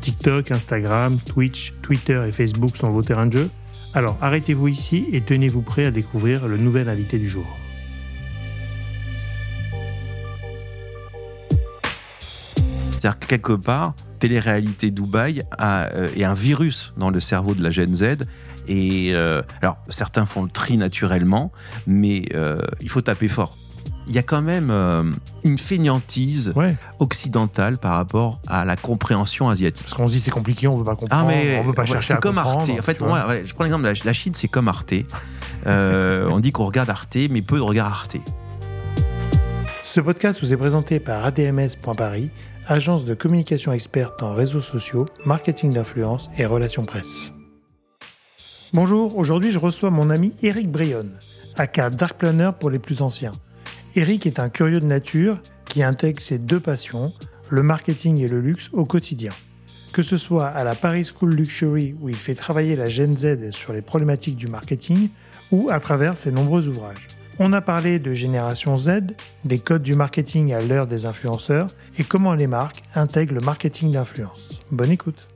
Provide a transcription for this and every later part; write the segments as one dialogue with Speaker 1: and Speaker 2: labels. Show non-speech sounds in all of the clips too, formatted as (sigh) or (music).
Speaker 1: TikTok, Instagram, Twitch, Twitter et Facebook sont vos terrains de jeu Alors arrêtez-vous ici et tenez-vous prêt à découvrir le nouvel invité du jour.
Speaker 2: C'est-à-dire que quelque part, télé-réalité Dubaï a, euh, est un virus dans le cerveau de la Gen Z. Et euh, alors, certains font le tri naturellement, mais euh, il faut taper fort il y a quand même euh, une fainéantise occidentale par rapport à la compréhension asiatique.
Speaker 1: Parce qu'on se dit c'est compliqué, on veut pas comprendre, ah mais, on veut pas chercher
Speaker 2: C'est comme Arte. En fait, moi, je prends l'exemple de la, Chine, c'est comme Arte. Euh, (laughs) on dit qu'on regarde Arte, mais peu de regardent Arte.
Speaker 1: Ce podcast vous est présenté par ADMS.paris, agence de communication experte en réseaux sociaux, marketing d'influence et relations presse. Bonjour, aujourd'hui je reçois mon ami Eric Brion, aka Dark Planner pour les plus anciens. Eric est un curieux de nature qui intègre ses deux passions, le marketing et le luxe, au quotidien. Que ce soit à la Paris School Luxury où il fait travailler la Gen Z sur les problématiques du marketing, ou à travers ses nombreux ouvrages. On a parlé de Génération Z, des codes du marketing à l'heure des influenceurs et comment les marques intègrent le marketing d'influence. Bonne écoute.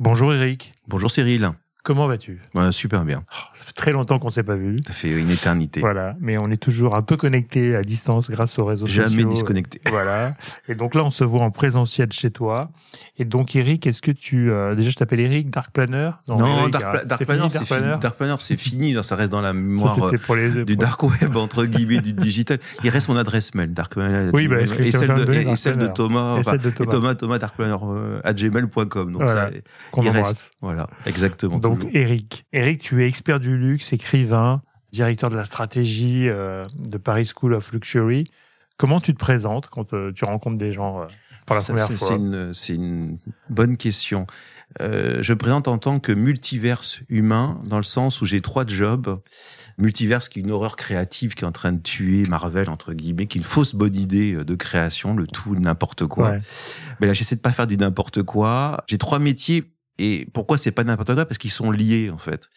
Speaker 1: Bonjour Eric.
Speaker 2: Bonjour Cyril.
Speaker 1: Comment vas-tu?
Speaker 2: Super bien.
Speaker 1: Oh, ça fait très longtemps qu'on ne s'est pas vu.
Speaker 2: Ça fait une éternité.
Speaker 1: Voilà, mais on est toujours un peu connecté à distance grâce aux réseaux
Speaker 2: sociaux.
Speaker 1: Jamais
Speaker 2: disconnecté.
Speaker 1: Voilà. Et donc là, on se voit en présentiel chez toi. Et donc, Eric, est-ce que tu... Euh, déjà, je t'appelle Eric, Dark Planner?
Speaker 2: Non, Dark, Planner, c'est fini. Dark Planner, c'est fini. ça reste dans la mémoire euh, du Dark Web, entre guillemets, du digital. Il reste mon adresse mail, Dark Planner.
Speaker 1: Oui, bah,
Speaker 2: et, celle de, et, celle de, Thomas. Et, celle de Thomas. Thomas, Thomas, Dark Planner, euh, à gmail.com. Donc
Speaker 1: voilà, ça, il reste.
Speaker 2: Voilà, exactement.
Speaker 1: Donc, Eric. Eric, tu es expert du luxe, écrivain, directeur de la stratégie euh, de Paris School of Luxury. Comment tu te présentes quand euh, tu rencontres des gens euh, pour la première fois?
Speaker 2: C'est une, bonne question. je me présente en tant que multiverse humain, dans le sens où j'ai trois jobs. Multiverse qui est une horreur créative qui est en train de tuer Marvel, entre guillemets, qui est une fausse bonne idée de création, le tout n'importe quoi. Mais là, j'essaie de pas faire du n'importe quoi. J'ai trois métiers et pourquoi c'est pas n'importe quoi? Parce qu'ils sont liés en fait.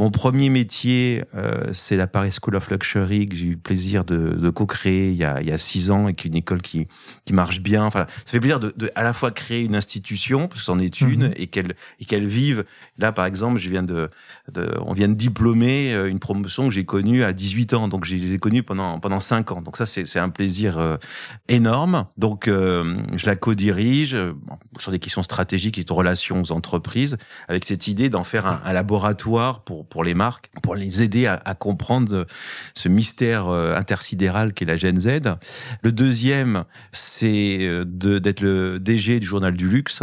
Speaker 2: Mon premier métier, euh, c'est la Paris School of Luxury que j'ai eu le plaisir de, de co-créer il, y a, il y a six ans et qui est une école qui, qui marche bien. Enfin, ça fait plaisir de, de à la fois créer une institution, parce que c'en est une, mhm. et qu'elle et qu'elle vive. Là, par exemple, je viens de, de on vient de diplômer euh, une promotion que j'ai connue à 18 ans, donc je les ai connues pendant pendant cinq ans. Donc ça, c'est un plaisir euh, énorme. Donc euh, je la co-dirige sur des questions stratégiques et de relations aux entreprises, avec cette idée d'en faire un, un laboratoire pour pour, les marques, pour les aider à, à comprendre ce mystère euh, intersidéral qu'est la Gen Z. Le deuxième, c'est euh, d'être le DG du journal du luxe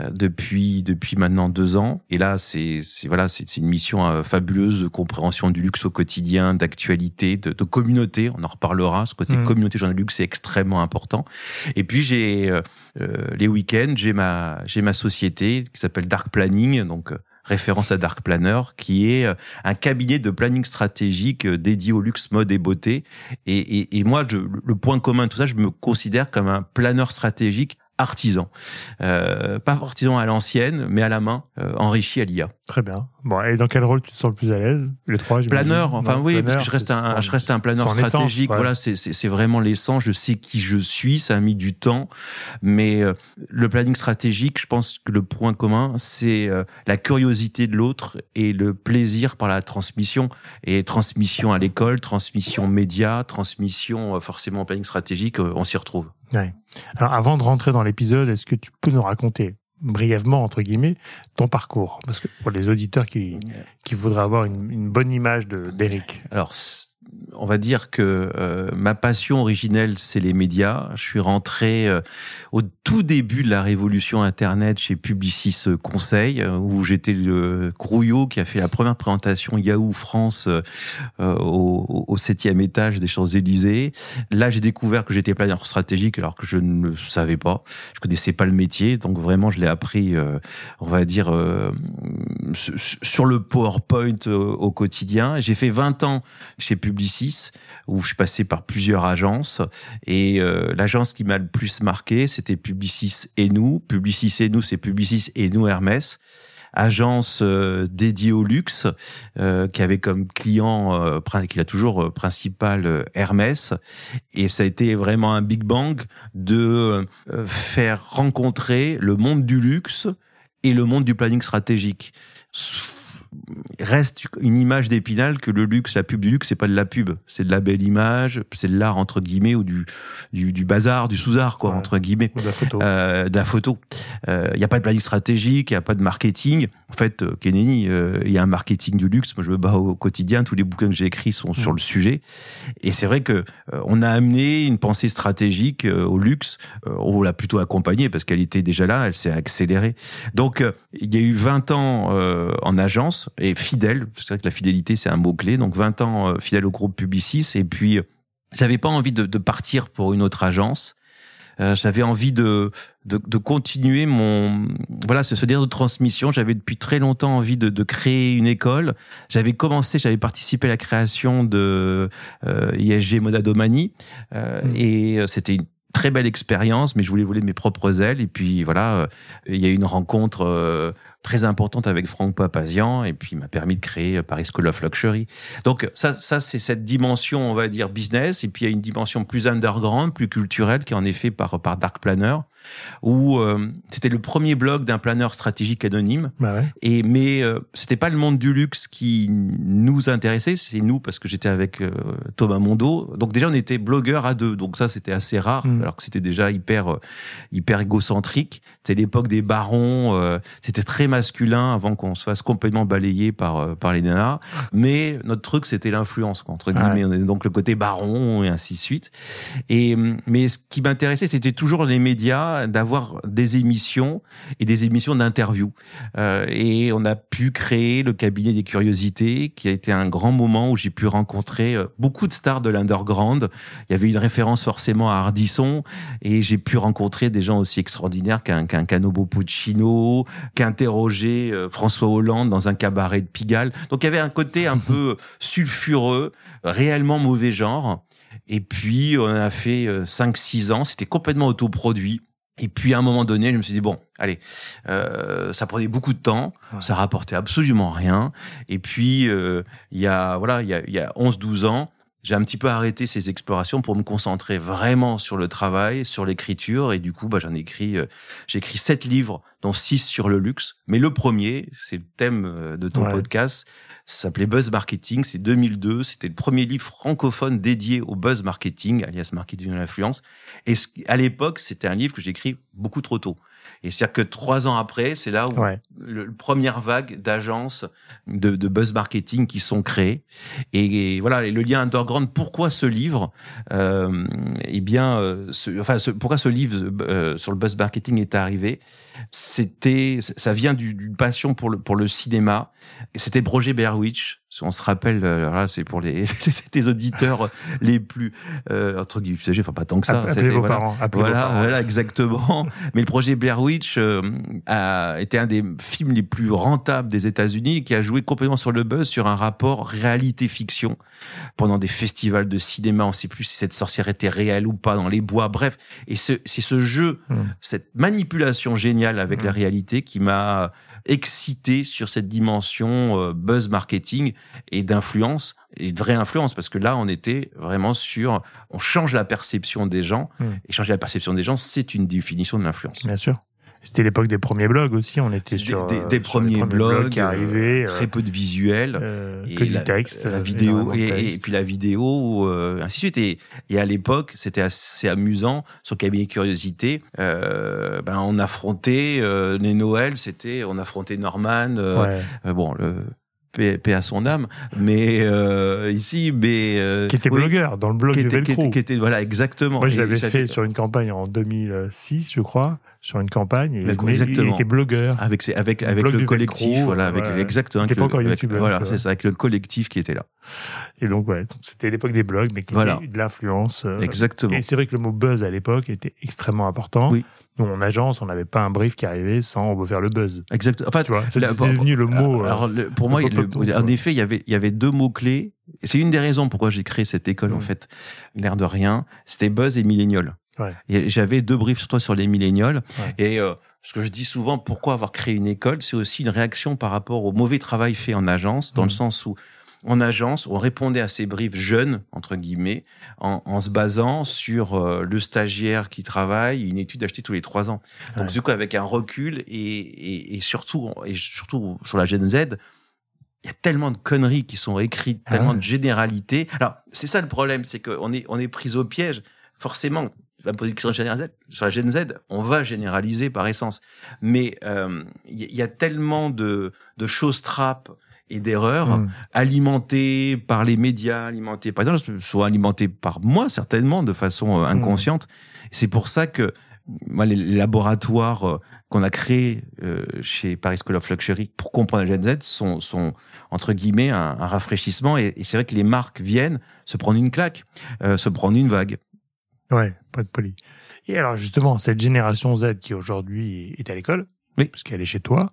Speaker 2: euh, depuis depuis maintenant deux ans. Et là, c'est voilà, c'est une mission fabuleuse de compréhension du luxe au quotidien, d'actualité, de, de, communauté. On en reparlera. Ce côté mmh. communauté journal du luxe, c'est extrêmement important. Et puis j'ai les week-ends, j'ai ma j'ai ma société qui s'appelle Dark Planning, donc référence à Dark Planner, qui est euh, un cabinet de planning stratégique euh, dédié au luxe, mode et beauté. Et, moi, le point commun de tout ça, je me considère comme un planeur stratégique artisan. Euh, pas artisan à l'ancienne, mais à la main, enrichi à l'IA.
Speaker 1: Très bien. Bon, et dans quel rôle tu te sens le plus à l'aise Les trois,
Speaker 2: Planeur, enfin oui, parce que je reste un, je reste un planeur stratégique. Voilà, c'est vraiment l'essence. Je sais qui je suis. Ça a mis du temps, mais euh, le planning stratégique, je pense que le point commun, c'est euh, la curiosité de l'autre et le plaisir par la transmission. Et transmission à l'école, transmission média, transmission euh, forcément planning stratégique, on s'y retrouve.
Speaker 1: Ouais. Alors, avant de rentrer dans l'épisode, est-ce que tu peux nous raconter brièvement, entre guillemets, ton parcours? Parce que pour les auditeurs qui, qui voudraient avoir une, bonne image d'Eric.
Speaker 2: Alors, on va dire que euh, ma passion originelle, c'est les médias. Je suis rentré euh, au tout début de la révolution Internet chez Publicis Conseil, euh, où j'étais le grouillot qui a fait la première présentation Yahoo France au, au, septième étage des Champs-Élysées. Là, j'ai découvert que j'étais planeur stratégique alors que je ne le savais pas. Je connaissais pas le métier, donc vraiment, je l'ai appris, on va dire, sur le PowerPoint au quotidien. J'ai fait 20 ans chez Publicis, où je suis passé par plusieurs agences. Et euh, l'agence qui m'a le plus marqué, c'était Publicis et nous. Publicis et nous, c'est Publicis et nous Hermès agence euh, dédiée au luxe, euh, qui avait comme client, qu'il a toujours principal Hermès. Et ça a été vraiment un big bang de faire rencontrer le monde du luxe et le monde du planning stratégique reste une image d'épinal que le luxe, la pub du luxe, c'est pas de la pub, c'est de la belle image, c'est de l'art entre guillemets ou du du, bazar, du sous-art quoi entre guillemets,
Speaker 1: de la photo.
Speaker 2: Euh, de la photo. Il euh, n'y a pas de planning stratégique, il y a pas de marketing. En fait, euh, Kennedy, il y a un marketing du luxe. Moi, je me bats au quotidien. Tous les bouquins que j'ai écrits sont sur mm. le sujet. Et c'est vrai que on a amené une pensée stratégique au luxe. on l'a plutôt accompagnée parce qu'elle était déjà là, elle s'est accélérée. Donc, il y a eu 20 ans en agence et fidèle. C'est vrai que la fidélité, c'est un mot-clé. Donc 20 ans euh, fidèle au groupe Publicis. Et puis, j'avais pas envie de, partir pour une autre agence. Euh, j'avais envie de, de, continuer mon voilà ce, ce de transmission. J'avais depuis très longtemps envie de, créer une école. J'avais commencé, j'avais participé à la création de euh, ISG Modadomani euh, mmh. et c'était une très belle expérience, mais je voulais voler mes propres ailes. Et puis voilà, il y a eu une rencontre très importante avec Franck Papazian et puis m'a permis de créer Paris School of Luxury. Donc ça, ça c'est cette dimension, on va dire business. Et puis il y a une dimension plus underground, plus culturelle, qui est en effet par par Dark Planner où euh, c'était le premier blog d'un planeur stratégique anonyme.
Speaker 1: Bah
Speaker 2: Et mais euh, c'était pas le monde du luxe qui nous intéressait, c'est nous parce que j'étais avec euh, Thomas Mondo. Donc déjà on était blogueurs à deux, donc ça c'était assez rare, mm. alors que c'était déjà hyper hyper égocentrique. C'était l'époque des barons, c'était très masculin avant qu'on se fasse complètement balayer par par les nanas. (laughs) Mais notre truc c'était l'influence entre guillemets, donc le côté baron et ainsi de suite. Et mais ce qui m'intéressait c'était toujours les médias d'avoir des émissions et des émissions d'interview. Euh, et on a pu créer le cabinet des curiosités, qui a été un grand moment où j'ai pu rencontrer euh, beaucoup de stars de l'underground. Il y avait une référence forcément à Ardisson, et j'ai pu rencontrer des gens aussi extraordinaires qu'un qu'un Canobo Puccino, qu'interroger euh, François Hollande dans un cabaret de Pigalle. Donc il y avait un côté un (laughs) peu sulfureux, réellement mauvais genre. Et puis, on a fait 5-6 ans, c'était complètement autoproduit. Et puis à un moment donné, je me suis dit bon, allez, euh, ça prenait beaucoup de temps, ça rapportait absolument rien. Et puis euh, il y a voilà, il y a, il y a 11-12 ans, j'ai un petit peu arrêté ces explorations pour me concentrer vraiment sur le travail, sur l'écriture. Et du coup, bah, j'en ai écrit, euh, j'ai écrit sept livres, dont six sur le luxe. Mais le premier, c'est le thème euh, de ton podcast, ça s'appelait Buzz Marketing, c'est 2002, c'était le premier livre francophone dédié au buzz marketing, alias marketing de l'influence. Et à l'époque, c'était un livre que j'ai écrit beaucoup trop tôt. Et c'est-à-dire que trois ans après, c'est là où le, première vague d'agences de, de, buzz marketing qui sont créées. Et, voilà, le lien underground. Pourquoi ce livre euh, Eh bien, euh, enfin, pourquoi ce livre euh, sur le buzz marketing est arrivé? C'était, ça vient d'une passion pour le pour le cinéma. C'était le projet Blair Witch on se rappelle, euh, là, c'est pour les, (laughs) les auditeurs les plus euh, entre guillemets, enfin pas tant que ça.
Speaker 1: Appelez vos parents.
Speaker 2: voilà, voilà, exactement. Mais le projet Blair Witch euh, a été un des films les plus rentables des États-Unis, qui a joué complètement sur le buzz, sur un rapport réalité-fiction pendant des festivals de cinéma. On ne sait plus si cette sorcière était réelle ou pas dans les bois. Bref, et c'est ce jeu, hmm. cette manipulation géniale avec la réalité qui m'a excité sur cette dimension euh, buzz marketing et d'influence et de vraie influence parce que là on était vraiment sur on change la perception des gens hmm. et changer la perception des gens c'est une définition de l'influence.
Speaker 1: Bien sûr. C'était l'époque des premiers blogs aussi. On était sur
Speaker 2: des, des, premiers, blogs,
Speaker 1: qui arrivaient,
Speaker 2: euh, très peu de visuels,
Speaker 1: euh, que du texte,
Speaker 2: la vidéo et, puis la vidéo, euh, ainsi de suite. Et, et à l'époque, c'était assez amusant sur Cabinet Curiosité. Euh, ben on affrontait les Noëls, c'était on affrontait Norman. bon, le paix, paix à son âme, mais euh, ici, mais euh,
Speaker 1: Qui était
Speaker 2: oui,
Speaker 1: blogueur dans le blog
Speaker 2: qui était, qui,
Speaker 1: Velcro.
Speaker 2: était, qui était- voilà exactement.
Speaker 1: Moi, je l'avais fait sur une campagne en 2006, je crois, sur une campagne. Et mais il- il
Speaker 2: exactement.
Speaker 1: était blogueur.
Speaker 2: avec ses- avec
Speaker 1: Le
Speaker 2: avec le
Speaker 1: du
Speaker 2: collectif,
Speaker 1: Velcro,
Speaker 2: voilà, avec
Speaker 1: ouais.
Speaker 2: exactement. Avec
Speaker 1: pas encore
Speaker 2: avec-
Speaker 1: youtubeur,
Speaker 2: Voilà, c'est ça, avec le collectif qui était là.
Speaker 1: Et donc, ouais, c'était l'époque des blogs, mais qui
Speaker 2: Voilà.
Speaker 1: était de l'influence. euh,
Speaker 2: Exactement.
Speaker 1: Et c'est vrai que le mot buzz à l'époque était extrêmement important.
Speaker 2: Oui.
Speaker 1: Nous, en agence, on n'avait pas un brief qui arrivait sans on veut faire le buzz.
Speaker 2: Exact.
Speaker 1: Tu vois, c'est devenu le mot. euh,
Speaker 2: Alors, le- pour moi,
Speaker 1: le-
Speaker 2: en effet, il y avait, il y avait deux mots clés. C'est une des raisons pourquoi j'ai créé cette école, en
Speaker 1: Mm.
Speaker 2: fait. L'air de rien, c'était buzz et millénial.
Speaker 1: Ouais.
Speaker 2: Et j'avais deux briefs sur toi sur les millénials.
Speaker 1: Ouais.
Speaker 2: Et euh, ce que je dis souvent, pourquoi avoir créé une école, c'est aussi une réaction par rapport au mauvais travail fait en agence, dans
Speaker 1: Mm.
Speaker 2: le sens où en agence, on répondait à ces briefs jeunes, entre guillemets, en, en se basant sur euh, le stagiaire qui travaille, une étude achetée tous les trois ans. Donc,
Speaker 1: Ouais.
Speaker 2: du coup, avec un recul et, et, et surtout, et surtout sur la Gen Z, il y a tellement de conneries qui sont écrites,
Speaker 1: Ah
Speaker 2: tellement
Speaker 1: ouais.
Speaker 2: de généralités. Alors, c'est ça le problème, c'est qu'on est, on est pris au piège. Forcément, la Gen Z, sur la Gen Z, on va généraliser par essence. Mais euh, il y, il y a tellement de, de choses trappes et d'erreurs
Speaker 1: Mm.
Speaker 2: alimentées par les médias, alimentées par exemple, soit alimentées par moi certainement de façon euh, inconsciente. C'est pour ça que moi, les laboratoires euh, qu'on a créés euh, chez Paris School of Luxury pour comprendre la Gen Z sont, sont entre guillemets un, un rafraîchissement. Et, et c'est vrai que les marques viennent se prendre une claque, euh, se prendre une vague.
Speaker 1: Ouais, pas de poli. Et alors, justement, cette génération Z qui aujourd'hui est à l'école,
Speaker 2: Oui.
Speaker 1: parce qu'elle est chez toi,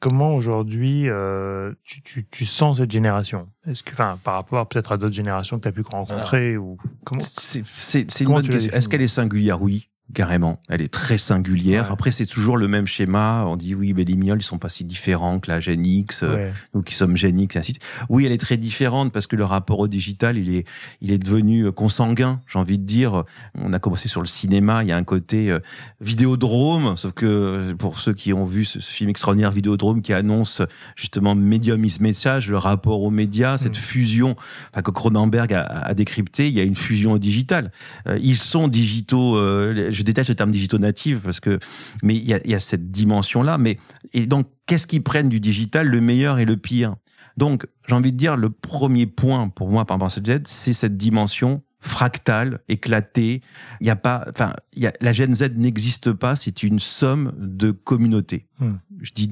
Speaker 1: comment aujourd'hui euh, tu, tu, tu sens cette génération? Est-ce que, enfin, par rapport peut-être à d'autres générations que tu as pu rencontrer ou comment
Speaker 2: C'est une bonne question. Est-ce qu'elle est singulière? Oui. Carrément, elle est très singulière.
Speaker 1: Ouais.
Speaker 2: Après, c'est toujours le même schéma. On dit oui, mais les millennials, ils sont pas si différents que la Gen X. euh,
Speaker 1: Ouais.
Speaker 2: nous qui sommes Gen X, et ainsi de suite. Oui, elle est très différente parce que le rapport au digital, il est, il est devenu euh, consanguin, j'ai envie de dire. On a commencé sur le cinéma, il y a un côté euh, vidéodrome, sauf que euh, pour ceux qui ont vu ce, ce film extraordinaire Vidéodrome qui annonce justement Medium is Message, le rapport aux médias, cette
Speaker 1: Mm.
Speaker 2: fusion enfin, que Cronenberg a, a décrypté, il y a une fusion au digital. Euh, ils sont digitaux, euh, je déteste le terme digitaux natifs parce que, mais il y a, il y a cette dimension-là. Mais et donc, qu'est-ce qu'ils prennent du digital, le meilleur et le pire? Donc, j'ai envie de dire, le premier point pour moi par rapport à cette Gen Z, c'est cette dimension fractale, éclatée. Il y a pas, enfin, la Gen Z n'existe pas. C'est une somme de communautés.
Speaker 1: Hmm.
Speaker 2: Je dis,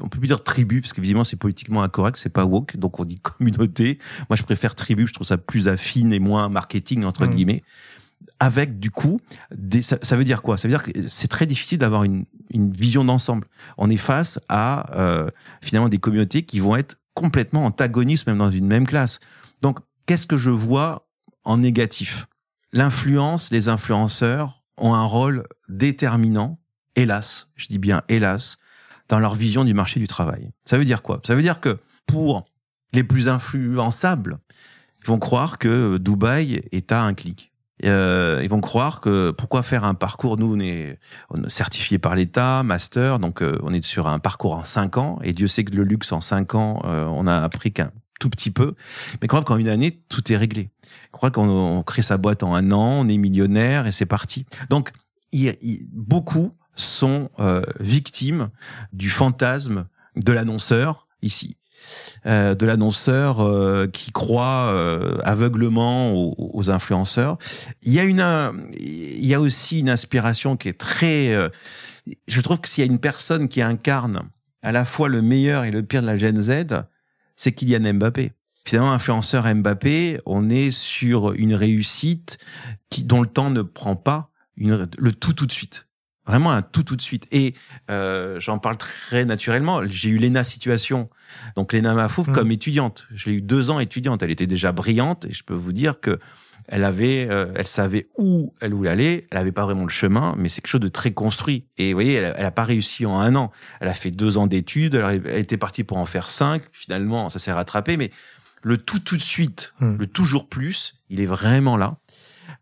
Speaker 2: on peut plus dire tribu parce qu'évidemment c'est politiquement incorrect, c'est pas woke, donc on dit communauté. Moi, je préfère tribu. Je trouve ça plus affine et moins marketing entre
Speaker 1: Hmm.
Speaker 2: guillemets avec du coup, des, ça, veut dire quoi? Ça veut dire que c'est très difficile d'avoir une, une vision d'ensemble. On est face à euh, finalement des communautés qui vont être complètement antagonistes même dans une même classe. Donc, qu'est-ce que je vois en négatif? L'influence, les influenceurs ont un rôle déterminant, hélas, je dis bien hélas, dans leur vision du marché du travail. Ça veut dire quoi? Ça veut dire que pour les plus influençables, ils vont croire que Dubaï est à un clic. Euh, ils vont croire que pourquoi faire un parcours Nous, on est, certifié par l'État, master, donc euh, on est sur un parcours en cinq ans. Et Dieu sait que le luxe en cinq ans, euh, on a appris qu'un tout petit peu. Mais croire qu'en une année, tout est réglé. Croire qu'on on crée sa boîte en un an, on est millionnaire et c'est parti. Donc, beaucoup sont euh, victimes du fantasme de l'annonceur ici. Euh, de l'annonceur euh, qui croit euh, aveuglement aux, aux, influenceurs. Il y a une, il y a aussi une inspiration qui est très. euh, je trouve que s'il y a une personne qui incarne à la fois le meilleur et le pire de la Gen Z, c'est Kylian Mbappé. Finalement, influenceur Mbappé, on est sur une réussite qui, dont le temps ne prend pas une, le tout tout de suite. Vraiment un tout tout de suite. Et euh, j'en parle très naturellement. J'ai eu Lena Situation, donc Lena Mafouf mmh. comme étudiante. Je l'ai eu deux ans étudiante. Elle était déjà brillante et je peux vous dire que elle avait, euh, elle savait où elle voulait aller. Elle avait pas vraiment le chemin, mais c'est quelque chose de très construit. Et vous voyez, elle, elle a pas réussi en un an. Elle a fait deux ans d'études. Elle, elle, était partie pour en faire cinq. Finalement, ça s'est rattrapé. Mais le tout tout de suite, mmh. le toujours plus, il est vraiment là.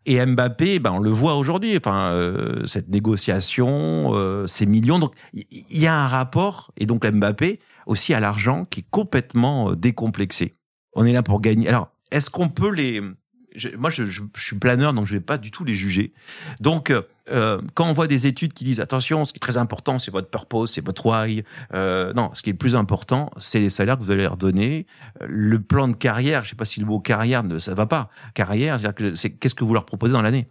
Speaker 2: Et Mbappé, ben on le voit aujourd'hui. Enfin, euh, cette négociation, euh, ces millions. Donc, il y, a un rapport. Et donc Mbappé aussi à l'argent qui est complètement euh, décomplexé. On est là pour gagner. Alors, est-ce qu'on peut les moi, je, suis planeur, donc je vais pas du tout les juger. Donc, euh, quand on voit des études qui disent attention, ce qui est très important, c'est votre purpose, c'est votre why. Euh, non, ce qui est le plus important, c'est les salaires que vous allez leur donner. Le plan de carrière, je sais pas si le mot carrière ne ça va pas. Carrière, c'est qu'est-ce que vous leur proposez dans l'année?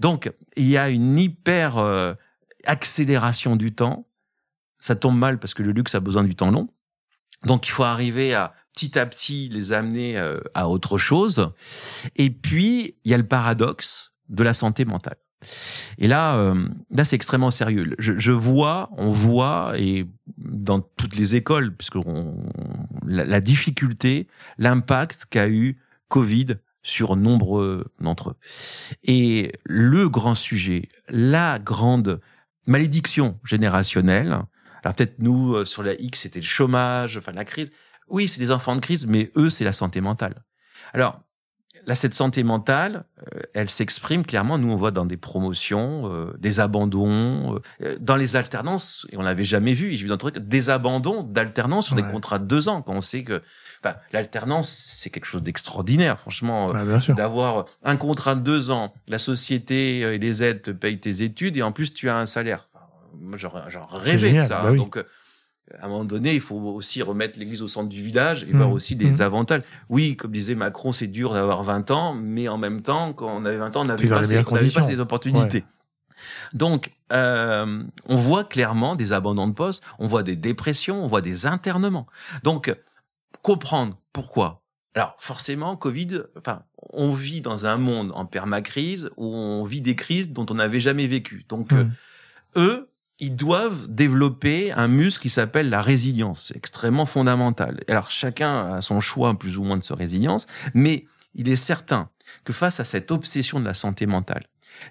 Speaker 2: Donc il y a une hyper euh, accélération du temps. Ça tombe mal parce que le luxe a besoin du temps long. Donc il faut arriver à petit à petit les amener à autre chose. Et puis il y a le paradoxe de la santé mentale. Et là, euh, là, c'est extrêmement sérieux. Je, vois, on voit, et dans toutes les écoles, puisque la, la, difficulté, l'impact qu'a eu Covid sur nombreux d'entre eux. Et le grand sujet, la grande malédiction générationnelle, alors peut-être nous, euh, sur la X, c'était le chômage, enfin la crise. Oui, c'est des enfants de crise, mais eux, c'est la santé mentale. Alors, là, cette santé mentale, euh, elle s'exprime clairement. Nous, on voit dans des promotions, euh, des abandons, euh, dans les alternances, et on l'avait jamais vu. J'ai vu dans truc des abandons d'alternance sur des contrats de deux ans, quand on sait que enfin, l'alternance, c'est quelque chose d'extraordinaire, franchement, d'avoir un contrat de deux ans, la société et les aides te payent tes études, et en plus, tu as un salaire. moi, j'en rêvais de ça. Bah Donc, à un moment donné, il faut aussi remettre l'église au centre du village et voir mmh. aussi des mmh. avantages. Oui, comme disait Macron, c'est dur d'avoir 20 ans, mais en même temps, quand on avait 20 ans, on n'avait pas, ces opportunités. Donc, euh, on voit clairement des abandons de poste, on voit des dépressions, on voit des internements. Donc, comprendre pourquoi. Alors, forcément, Covid, enfin, on vit dans un monde en permacrise où on vit des crises dont on n'avait jamais vécu. Donc, mmh. eux, ils doivent développer un muscle qui s'appelle la résilience, extrêmement fondamental. Alors chacun a son choix plus ou moins de sa résilience, mais il est certain que face à cette obsession de la santé mentale,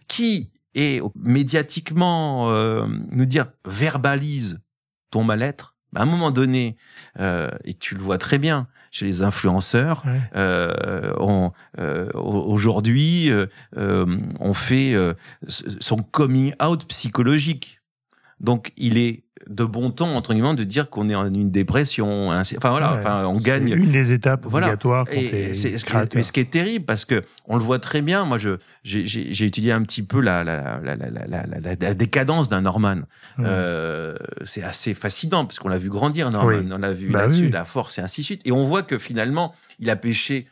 Speaker 2: qui est médiatiquement euh, nous dire verbalise ton mal-être, à un moment donné, euh, et tu le vois très bien chez les influenceurs, euh, euh, aujourd'hui, on fait son coming out psychologique. Donc, il est de bon ton entre guillemets de dire qu'on est en une dépression enfin voilà enfin on gagne
Speaker 1: une des étapes obligatoires
Speaker 2: et c'est mais ce qui est terrible parce que on le voit très bien. Moi je j'ai étudié un petit peu la la la la la, la, décadence d'un Norman euh, c'est assez fascinant parce qu'on l'a vu grandir Norman on l'a vu bah là-dessus la force et ainsi de suite. Et on voit que finalement il a pêché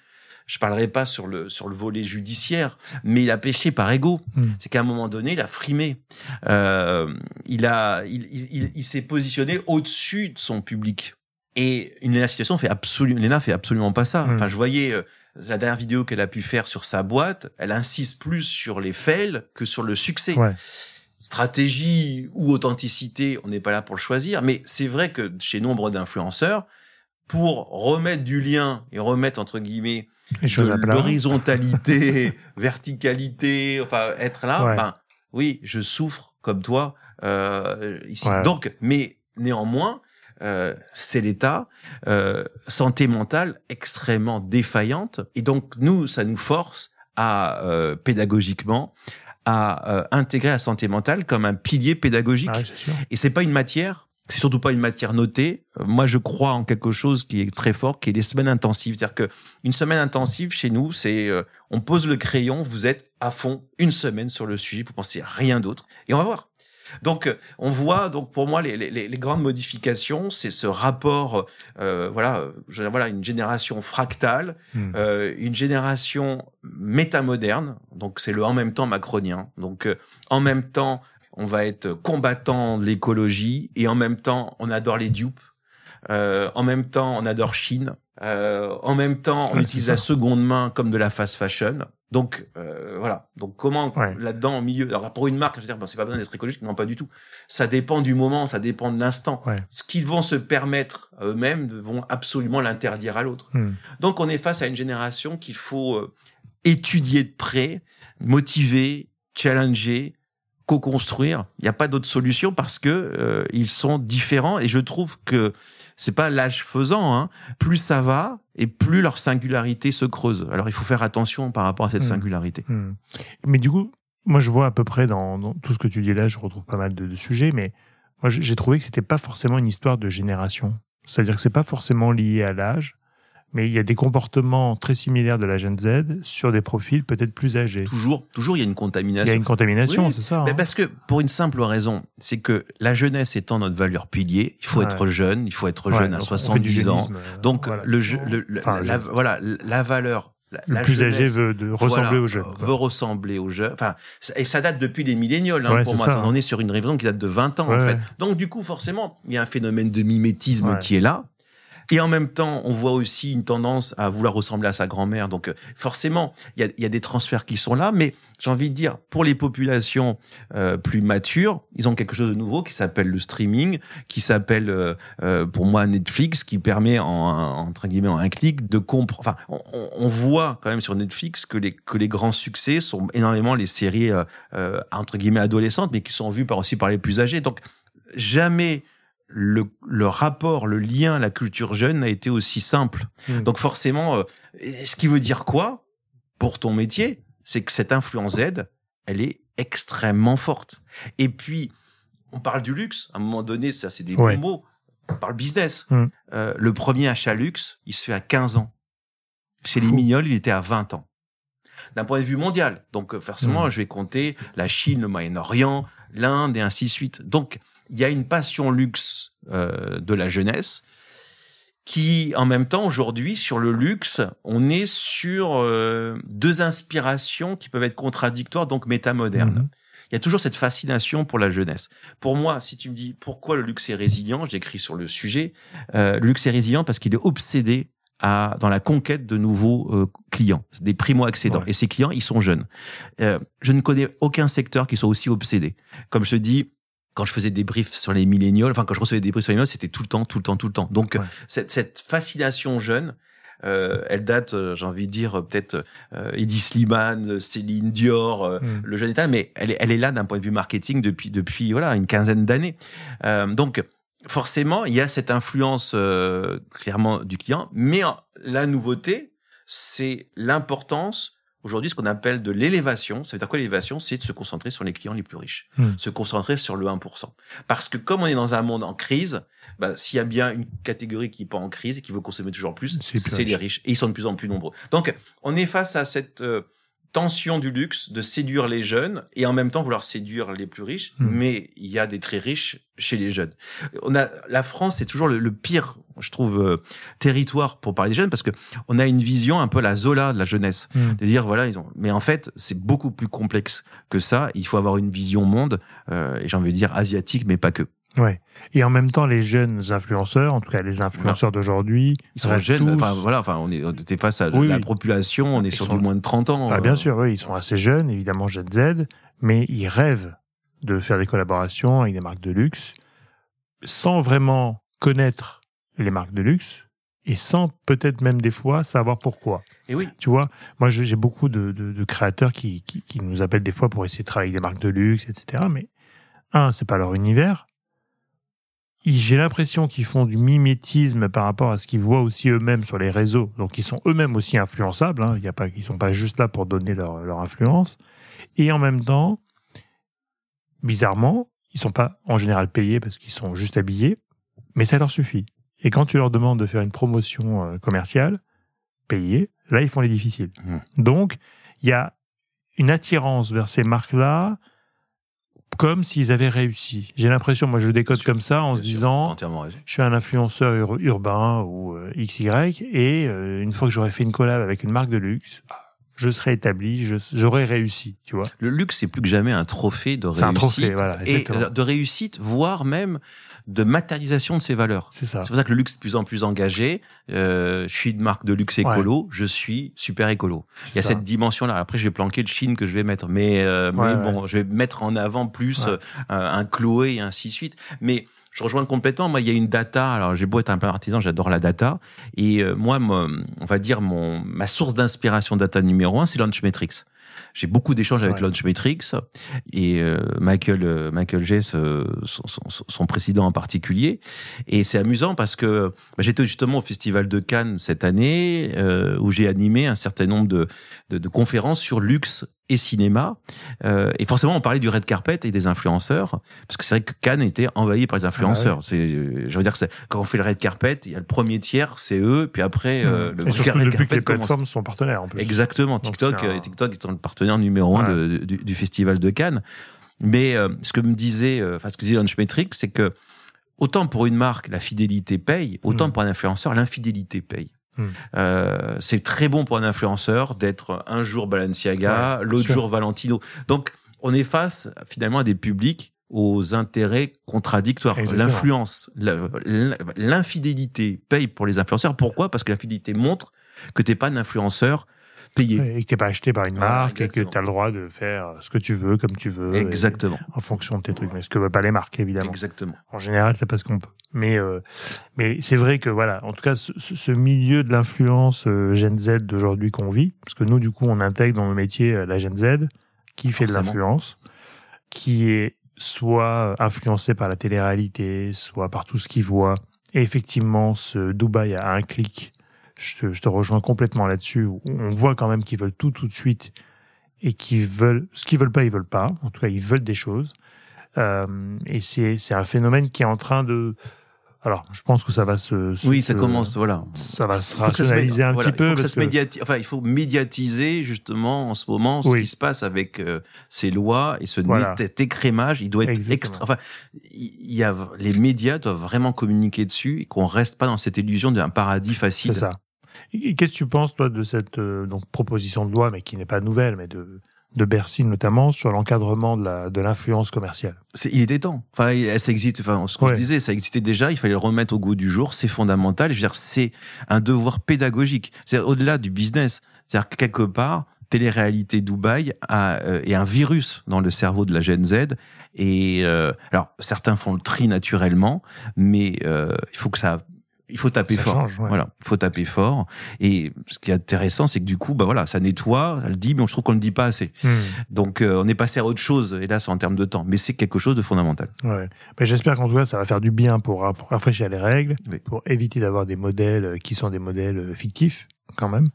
Speaker 2: je parlerai pas sur le sur le volet judiciaire, mais il a péché par ego. Hmm. C'est qu'à un moment donné, il a frimé. Euh, il a, il, il, il s'est positionné au-dessus de son public. Et une situation fait absolument, Lena fait absolument pas ça. Hmm. Enfin, je voyais euh, la dernière vidéo qu'elle a pu faire sur sa boîte, elle insiste plus sur les fails que sur le succès. Ouais. Stratégie ou authenticité, on n'est pas là pour le choisir, mais c'est vrai que chez nombre d'influenceurs, pour remettre du lien et remettre entre guillemets l'horizontalité, (laughs) verticalité, enfin être là, ben oui, je souffre comme toi euh, ici. Donc, mais néanmoins, euh, c'est l'État, euh, santé mentale extrêmement défaillante, et donc nous, ça nous force à euh, pédagogiquement à euh, intégrer la santé mentale comme un pilier pédagogique. Ah et c'est pas une matière c'est surtout pas une matière notée. Euh, moi, je crois en quelque chose qui est très fort, qui est les semaines intensives. C'est-à-dire que une semaine intensive chez nous, c'est euh, on pose le crayon, vous êtes à fond une semaine sur le sujet, vous pensez à rien d'autre, et on va voir. Donc, euh, on voit donc pour moi les, les, les grandes modifications, c'est ce rapport, euh, voilà, voilà une génération fractale, hmm. euh, une génération métamoderne. Donc, c'est le en même temps macronien. Donc, en même temps on va être combattant de l'écologie et en même temps on adore les dupes. Euh, en même temps on adore Chine. Euh, en même temps on utilise la seconde main comme de la fast fashion. Donc euh, voilà. Donc comment là-dedans au milieu Alors pour une marque, je veux dire, bon, c'est pas besoin d'être écologique, non pas du tout. Ça dépend du moment, ça dépend de l'instant. Ce qu'ils vont se permettre eux-mêmes vont absolument l'interdire à l'autre. Hmm. Donc on est face à une génération qu'il faut étudier de près, motiver, challenger, co-construire. Il n'y a pas d'autre solution parce que euh, ils sont différents et je trouve que c'est pas l'âge faisant. Hein. Plus ça va et plus leur singularité se creuse. Alors il faut faire attention par rapport à cette mmh. singularité.
Speaker 1: Mmh. Mais du coup, moi je vois à peu près dans, tout ce que tu dis là, je retrouve pas mal de, sujets, mais moi j'ai trouvé que c'était pas forcément une histoire de génération. C'est-à-dire que c'est pas forcément lié à l'âge. Mais il y a des comportements très similaires de la Gen Z sur des profils peut-être plus âgés.
Speaker 2: Toujours, toujours, il y a une contamination.
Speaker 1: Il y a une contamination, c'est ça.
Speaker 2: Mais
Speaker 1: hein.
Speaker 2: parce que, pour une simple raison, c'est que la jeunesse étant notre valeur pilier, il faut
Speaker 1: Ouais.
Speaker 2: être jeune, il faut être
Speaker 1: Ouais,
Speaker 2: jeune à
Speaker 1: on fait du
Speaker 2: 70 ans.
Speaker 1: euh,
Speaker 2: Donc,
Speaker 1: voilà.
Speaker 2: le, le- le-
Speaker 1: Enfin,
Speaker 2: la, voilà, la valeur, la,
Speaker 1: le
Speaker 2: la
Speaker 1: plus âgé
Speaker 2: jeunesse,
Speaker 1: veut de ressembler
Speaker 2: voilà,
Speaker 1: aux jeunes. quoi.
Speaker 2: Veut ressembler aux jeunes. Enfin, et ça date depuis les millénials, hein,
Speaker 1: Ouais,
Speaker 2: pour moi.
Speaker 1: ça,
Speaker 2: Ça,
Speaker 1: hein.
Speaker 2: On est sur une révolution qui date de 20 ans,
Speaker 1: Ouais,
Speaker 2: en fait.
Speaker 1: ouais.
Speaker 2: Donc, du coup, forcément, il y a un phénomène de mimétisme
Speaker 1: Ouais.
Speaker 2: qui est là. Et en même temps, on voit aussi une tendance à vouloir ressembler à sa grand-mère. Donc, euh, forcément, il y a, y a des transferts qui sont là. Mais j'ai envie de dire, pour les populations euh, plus matures, ils ont quelque chose de nouveau qui s'appelle le streaming, qui s'appelle, euh, euh, pour moi, Netflix, qui permet, en, entre guillemets, en un clic, de comprendre. Enfin, on, on- voit quand même sur Netflix que les, que les grands succès sont énormément les séries, euh, entre guillemets, adolescentes, mais qui sont vues par, aussi par les plus âgés. Donc, jamais le, le rapport, le lien, la culture jeune n'a été aussi simple.
Speaker 1: Mm.
Speaker 2: Donc forcément, euh, ce qui veut dire quoi pour ton métier C'est que cette influence Z, elle est extrêmement forte. Et puis, on parle du luxe. À un moment donné, ça c'est des
Speaker 1: Ouais.
Speaker 2: bons mots. On parle business.
Speaker 1: Mm.
Speaker 2: Euh, le premier achat luxe, il se fait à 15 ans. Chez les
Speaker 1: Fou.
Speaker 2: Mignols, il était à 20 ans. D'un point de vue mondial. Donc euh, forcément,
Speaker 1: Mm.
Speaker 2: je vais compter la Chine, le Moyen-Orient, l'Inde et ainsi de suite. Donc, il y a une passion luxe euh, de la jeunesse qui, en même temps, aujourd'hui, sur le luxe, on est sur euh, deux inspirations qui peuvent être contradictoires, donc métamodernes.
Speaker 1: Mhm.
Speaker 2: Il y a toujours cette fascination pour la jeunesse. Pour moi, si tu me dis pourquoi le luxe est résilient, j'écris sur le sujet. Euh, le luxe est résilient parce qu'il est obsédé à, dans la conquête de nouveaux euh, clients, des primo-accédants.
Speaker 1: Ouais.
Speaker 2: Et ces clients, ils sont jeunes. Euh, je ne connais aucun secteur qui soit aussi obsédé. Comme je te dis, quand je faisais des briefs sur les millénials, enfin quand je recevais des briefs sur les millénials, c'était tout le temps, tout le temps, tout le temps. Donc
Speaker 1: Ouais.
Speaker 2: cette, cette fascination jeune, euh, elle date, euh, j'ai envie de dire, euh, peut-être euh, Eddie Slimane, euh, Céline Dior, euh,
Speaker 1: Mm.
Speaker 2: le jeune état, mais elle est, elle est là d'un point de vue marketing depuis, depuis voilà, une quinzaine d'années. Euh, donc, forcément, il y a cette influence euh, clairement du client, mais la nouveauté, c'est l'importance aujourd'hui ce qu'on appelle de l'élévation. Ça veut dire quoi l'élévation? C'est de se concentrer sur les clients les plus riches,
Speaker 1: Hmm.
Speaker 2: se concentrer sur le 1%. Parce que comme on est dans un monde en crise, bah, s'il y a bien une catégorie qui n'est pas en crise et qui veut consommer toujours plus,
Speaker 1: C'est les plus
Speaker 2: c'est les riches. Et ils sont de plus en plus nombreux. Donc, on est face à cette euh, tension du luxe de séduire les jeunes et en même temps vouloir séduire les plus riches.
Speaker 1: Hmm.
Speaker 2: Mais il y a des très riches chez les jeunes. On a la France, c'est toujours le, le pire, je trouve, euh, territoire pour parler des jeunes parce que on a une vision un peu la Zola de la jeunesse
Speaker 1: Mm.
Speaker 2: de dire voilà ils ont mais en fait c'est beaucoup plus complexe que ça il faut avoir une vision monde euh, et j'ai envie de dire asiatique mais pas que
Speaker 1: Ouais. Et en même temps, les jeunes influenceurs, en tout cas les influenceurs d'aujourd'hui,
Speaker 2: ils sont jeunes
Speaker 1: tous-
Speaker 2: enfin voilà enfin on est on était face à
Speaker 1: Oui,
Speaker 2: la
Speaker 1: oui.
Speaker 2: population on est
Speaker 1: Ils
Speaker 2: sur
Speaker 1: sont-
Speaker 2: du moins de 30 ans
Speaker 1: Ah, bien
Speaker 2: euh,
Speaker 1: sûr, oui, ils sont assez jeunes, évidemment Gen Z, mais ils rêvent de faire des collaborations avec des marques de luxe sans vraiment connaître les marques de luxe et sans peut-être même des fois savoir pourquoi.
Speaker 2: et oui
Speaker 1: Tu vois, moi j'ai beaucoup de, de- de créateurs qui, qui, qui nous appellent des fois pour essayer de travailler avec des marques de luxe, etc. Mais un, c'est pas leur univers. J'ai l'impression qu'ils font du mimétisme par rapport à ce qu'ils voient aussi eux-mêmes sur les réseaux. Donc ils sont eux-mêmes aussi influençables. Hein. Il y a pas, ils sont pas juste là pour donner leur, leur influence. Et en même temps, bizarrement, ils sont pas en général payés parce qu'ils sont juste habillés, mais ça leur suffit. Et quand tu leur demandes de faire une promotion euh, commerciale, payée, là ils font les difficiles.
Speaker 2: Mhm.
Speaker 1: Donc il y a une attirance vers ces marques-là, comme s'ils avaient réussi. J'ai l'impression, moi je décode comme ça en
Speaker 2: bien
Speaker 1: se
Speaker 2: sûr,
Speaker 1: disant, je suis un influenceur ur- urbain ou euh, XY, et euh, une fois que j'aurai fait une collab avec une marque de luxe, je serai établi, j'aurai réussi, tu vois.
Speaker 2: le luxe c'est plus que jamais un trophée de
Speaker 1: C'est un
Speaker 2: réussite
Speaker 1: trophée, voilà,
Speaker 2: et de réussite voire même de matérialisation de ses valeurs
Speaker 1: C'est ça.
Speaker 2: C'est pour ça que le luxe est de plus en plus engagé. Euh, je suis une marque de luxe écolo, je suis super écolo. Il y a
Speaker 1: Ça.
Speaker 2: cette dimension-là. Après, je vais planquer le Chine que je vais mettre, mais, euh,
Speaker 1: Ouais,
Speaker 2: mais
Speaker 1: ouais.
Speaker 2: bon, je vais mettre en avant plus euh, un Chloé et ainsi de suite. Mais je rejoins complètement. Moi, il y a une data. Alors, j'ai beau être un plein artisan, j'adore la data. Et euh, moi, mon- on va dire mon ma source d'inspiration data numéro un, c'est Launchmetrics. J'ai beaucoup d'échanges avec
Speaker 1: Ouais.
Speaker 2: Launchmetrics et euh, Michael euh, Michael son, son- son président en particulier. Et c'est amusant parce que bah, j'étais justement au Festival de Cannes cette année euh, où j'ai animé un certain nombre de, de, de conférences sur luxe et cinéma. Euh, et forcément, on parlait du red carpet et des influenceurs, parce que c'est vrai que Cannes était envahi par les influenceurs.
Speaker 1: Ah
Speaker 2: C'est, je veux dire, c'est, quand on fait le red carpet, il y a le premier tiers, c'est eux, puis après, euh, le
Speaker 1: et surtout
Speaker 2: red
Speaker 1: depuis que
Speaker 2: carpet
Speaker 1: les
Speaker 2: commence.
Speaker 1: plateformes sont partenaires en plus.
Speaker 2: Exactement, TikTok,
Speaker 1: un-
Speaker 2: euh, TikTok étant le partenaire numéro un de- du, du festival de Cannes. Mais euh, ce que me disait, enfin ce que disait c'est que autant pour une marque la fidélité paye, autant
Speaker 1: Mm.
Speaker 2: pour un influenceur l'infidélité paye.
Speaker 1: Mm.
Speaker 2: Euh, c'est très bon pour un influenceur d'être un jour Balenciaga,
Speaker 1: Ouais,
Speaker 2: l'autre jour Valentino. Donc on est face finalement à des publics aux intérêts contradictoires. L'influence, l'infidélité paye pour les influenceurs. Pourquoi? Parce que l'infidélité montre que t'es pas un influenceur payé.
Speaker 1: Et que t'es pas acheté par une
Speaker 2: Voilà,
Speaker 1: marque et que tu as le droit de faire ce que tu veux, comme tu veux. et
Speaker 2: Exactement.
Speaker 1: En fonction de tes trucs. Mais ce que veulent pas les marques, évidemment.
Speaker 2: Exactement.
Speaker 1: En général, c'est parce qu'on peut. Mais, euh, mais c'est vrai que, voilà, en tout cas, ce, milieu de l'influence euh, Gen Z d'aujourd'hui qu'on vit, parce que nous, du coup, on intègre dans nos métiers euh, la Gen Z, qui fait de l'influence, qui est soit influencé par la télé-réalité, soit par tout ce qu'il voit. Et effectivement, ce Dubaï à un clic, je te, je te rejoins complètement là-dessus. On voit quand même qu'ils veulent tout tout de suite et qu'ils veulent ce qu'ils veulent pas, ils veulent pas. En tout cas, ils veulent des choses. Euh, et c'est c'est un phénomène qui est en train de. Alors, je pense que ça va se. se-
Speaker 2: Oui, ça
Speaker 1: se-
Speaker 2: commence, voilà.
Speaker 1: Ça va se rationaliser un
Speaker 2: voilà,
Speaker 1: petit peu.
Speaker 2: il faut que ça
Speaker 1: parce
Speaker 2: se médiati- enfin, il faut médiatiser justement en ce moment ce
Speaker 1: Oui.
Speaker 2: qui se passe avec euh, ces lois et ce
Speaker 1: Voilà.
Speaker 2: net- écrémage. Il doit être
Speaker 1: Exactement.
Speaker 2: extra. Enfin, il y a les médias doivent vraiment communiquer dessus et qu'on reste pas dans cette illusion d'un paradis facile.
Speaker 1: C'est ça. Qu'est-ce que tu penses, toi, de cette euh, donc, proposition de loi, mais qui n'est pas nouvelle, mais de, de Bercy notamment, sur l'encadrement de l'influence commerciale?
Speaker 2: Il était temps. Enfin, ça existe. Enfin, ce qu'on
Speaker 1: Ouais.
Speaker 2: disait, ça existait déjà. Il fallait le remettre au goût du jour. C'est fondamental. Je veux dire, c'est un devoir pédagogique. C'est au-delà du business. C'est-à-dire que quelque part, télé-réalité Dubaï a, euh, est un virus dans le cerveau de la Gen Z. Et euh, alors, certains font le tri naturellement, mais euh, il faut que ça, il faut taper
Speaker 1: Ça
Speaker 2: fort.
Speaker 1: change, ouais.
Speaker 2: Voilà, il faut taper fort. Et ce qui est intéressant, c'est que du coup, bah voilà, ça nettoie. Elle dit, mais je trouve qu'on le dit pas assez.
Speaker 1: Hmm.
Speaker 2: Donc, euh, on est passé à autre chose, hélas, en termes de temps. Mais c'est quelque chose de fondamental.
Speaker 1: Ouais. J'espère qu'en tout cas, ça va faire du bien pour, ra- pour rafraîchir les règles,
Speaker 2: Oui.
Speaker 1: pour éviter d'avoir des modèles euh, qui sont des modèles euh, fictifs, quand même.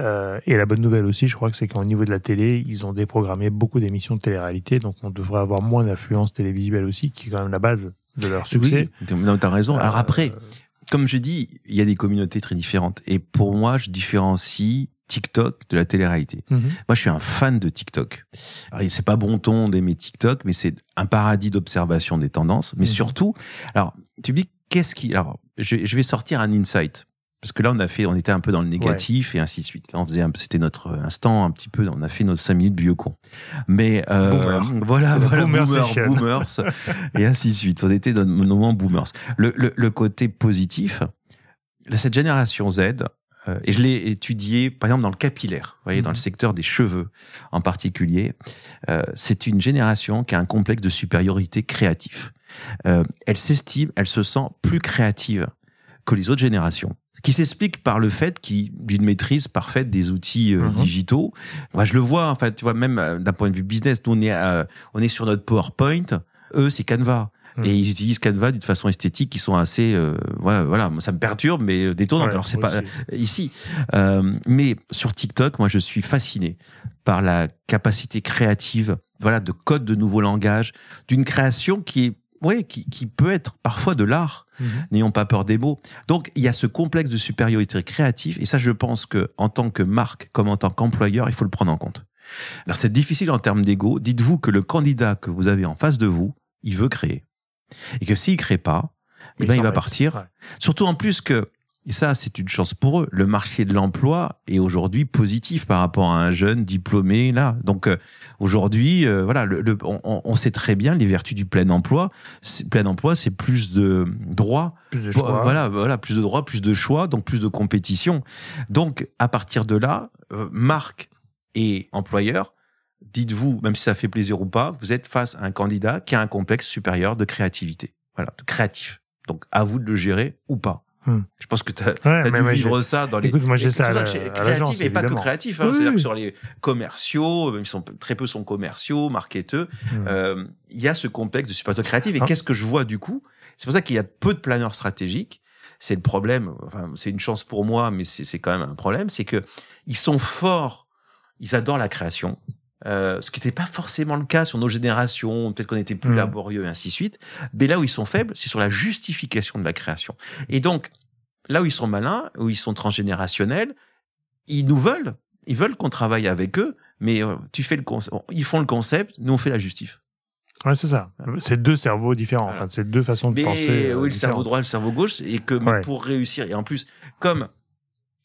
Speaker 1: Euh, et la bonne nouvelle aussi, je crois que c'est qu'au niveau de la télé, ils ont déprogrammé beaucoup d'émissions de télé-réalité, donc on devrait avoir moins d'influence télévisuelle aussi, qui est quand même la base de leur succès.
Speaker 2: Oui, non, t'as raison. Alors après, comme j'ai dit, il y a des communautés très différentes. Et pour moi, je différencie TikTok de la télé-réalité.
Speaker 1: mhm.
Speaker 2: Moi, je suis un fan de TikTok. Alors, c'est pas bon ton d'aimer TikTok, mais c'est un paradis d'observation des tendances. Mais
Speaker 1: Mhm.
Speaker 2: surtout, alors, tu me dis, qu'est-ce qui... Alors, je, je vais sortir un insight. Parce que là, on a fait, on était un peu dans le négatif et ainsi de suite. Là, on faisait, c'était notre instant un petit peu, on a fait nos cinq minutes vieux con. Mais euh,
Speaker 1: Boomer.
Speaker 2: voilà, voilà,
Speaker 1: boomer
Speaker 2: boomer,
Speaker 1: session.
Speaker 2: boomers et ainsi de suite. On était dans le moment boomers. Le, le, le côté positif, cette génération Z, euh, et je l'ai étudié par exemple dans le capillaire, vous voyez, dans
Speaker 1: Mhm.
Speaker 2: le secteur des cheveux en particulier, euh, c'est une génération qui a un complexe de supériorité créatif. Euh, elle s'estime, elle se sent plus créative que les autres générations. Qui s'explique par le fait qu'il- d'une maîtrise parfaite des outils euh,
Speaker 1: Mhm.
Speaker 2: digitaux. Moi, je le vois, en fait, tu vois, même euh, d'un point de vue business, nous, on est, euh, on est sur notre PowerPoint, eux, c'est Canva.
Speaker 1: Mhm.
Speaker 2: Et ils utilisent Canva d'une façon esthétique qui sont assez, euh, voilà, voilà, ça me perturbe, mais détonnante.
Speaker 1: Ouais,
Speaker 2: Alors, c'est pas ici. Euh, mais sur TikTok, moi, je suis fasciné par la capacité créative, voilà, de code de nouveaux langages, d'une création qui est, ouais, qui, qui peut être parfois de l'art.
Speaker 1: Mhm.
Speaker 2: N'ayons pas peur des mots. Donc, il y a ce complexe de supériorité créative, et ça, je pense que en tant que marque, comme en tant qu'employeur, il faut le prendre en compte. Alors, c'est difficile en termes d'ego. Dites-vous que le candidat que vous avez en face de vous, il veut créer, et que s'il crée pas, eh ben, il va partir.
Speaker 1: Ouais.
Speaker 2: Surtout en plus que, et ça c'est une chance pour eux, le marché de l'emploi est aujourd'hui positif par rapport à un jeune diplômé là. Donc euh, aujourd'hui, euh, voilà, le, le- on, sait très bien les vertus du plein emploi. Plein emploi, c'est plus de droits,
Speaker 1: Plus de choix.
Speaker 2: voilà, voilà, plus de droits, plus de choix, donc plus de compétition. Donc à partir de là, euh, marque et employeur, dites-vous, même si ça fait plaisir ou pas, vous êtes face à un candidat qui a un complexe supérieur de créativité, voilà, de créatif. Donc à vous de le gérer ou pas.
Speaker 1: Hmm.
Speaker 2: Je pense que tu as,
Speaker 1: Ouais, mais
Speaker 2: dû vivre ça dans les.
Speaker 1: Écoute, moi, j'ai ça
Speaker 2: créatif et pas que créatif. Hein,
Speaker 1: Oui,
Speaker 2: C'est-à-dire
Speaker 1: oui.
Speaker 2: que sur les commerciaux, même ils sont très peu sont commerciaux, marketeux,
Speaker 1: Mhm.
Speaker 2: euh, il y a ce complexe de supériorité créative. Et
Speaker 1: Ah.
Speaker 2: qu'est-ce que je vois du coup? C'est pour ça qu'il y a peu de planeurs stratégiques. C'est le problème. Enfin, c'est une chance pour moi, mais c'est c'est quand même un problème. C'est que ils sont forts. Ils adorent la création. Euh, ce qui n'était pas forcément le cas sur nos générations, peut-être qu'on était plus
Speaker 1: Mm.
Speaker 2: laborieux et ainsi de suite. Mais là où ils sont faibles, c'est sur la justification de la création. Et donc, là où ils sont malins, où ils sont transgénérationnels, ils nous veulent, ils veulent qu'on travaille avec eux, mais euh, tu fais le concept, ils font le concept, nous on fait la justif.
Speaker 1: Ouais, c'est ça. C'est deux cerveaux différents.
Speaker 2: Voilà.
Speaker 1: Enfin, c'est deux façons de
Speaker 2: Mais
Speaker 1: penser. euh,
Speaker 2: oui, le cerveau droit, le cerveau gauche, et que
Speaker 1: Ouais.
Speaker 2: pour réussir, et en plus, comme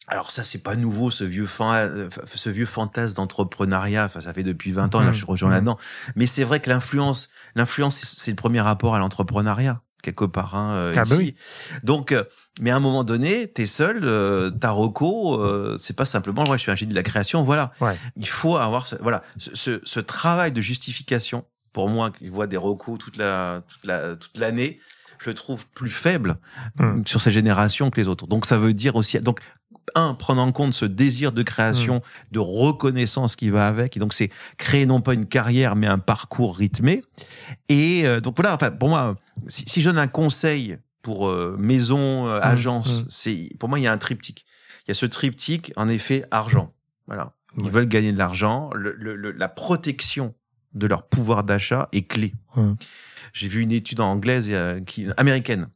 Speaker 2: alors ça c'est pas nouveau ce vieux fan, euh, ce vieux fantasme d'entrepreneuriat. Enfin ça fait depuis 20 ans là
Speaker 1: Mhm.
Speaker 2: je suis rejoint
Speaker 1: Mhm.
Speaker 2: là-dedans. Mais c'est vrai que l'influence, l'influence c'est- le premier rapport à l'entrepreneuriat quelque part. Hein, euh,
Speaker 1: Ah bah
Speaker 2: ici.
Speaker 1: oui.
Speaker 2: Donc, euh, mais à un moment donné, t'es seul, euh, ta reco, euh, c'est pas simplement ouais je suis un génie de la création. Voilà,
Speaker 1: Ouais.
Speaker 2: il faut avoir ce, voilà ce, ce, ce travail de justification. Pour moi qui vois des recos toute la toute la toute l'année, je le trouve plus faible
Speaker 1: Mm.
Speaker 2: sur ces générations que les autres. Donc ça veut dire aussi donc un prendre en compte ce désir de création, de reconnaissance qui va avec et donc c'est créer non pas une carrière mais un parcours rythmé et euh, donc voilà enfin pour moi si, si je donne un conseil pour euh, maison euh, agence
Speaker 1: mm.
Speaker 2: c'est pour moi il y a un triptyque. Il y a ce triptyque en effet argent. Voilà. Ils
Speaker 1: Ouais.
Speaker 2: veulent gagner de l'argent, le- le- le- la protection de leur pouvoir d'achat est clé.
Speaker 1: Mm.
Speaker 2: J'ai vu une étude anglaise, qui, américaine,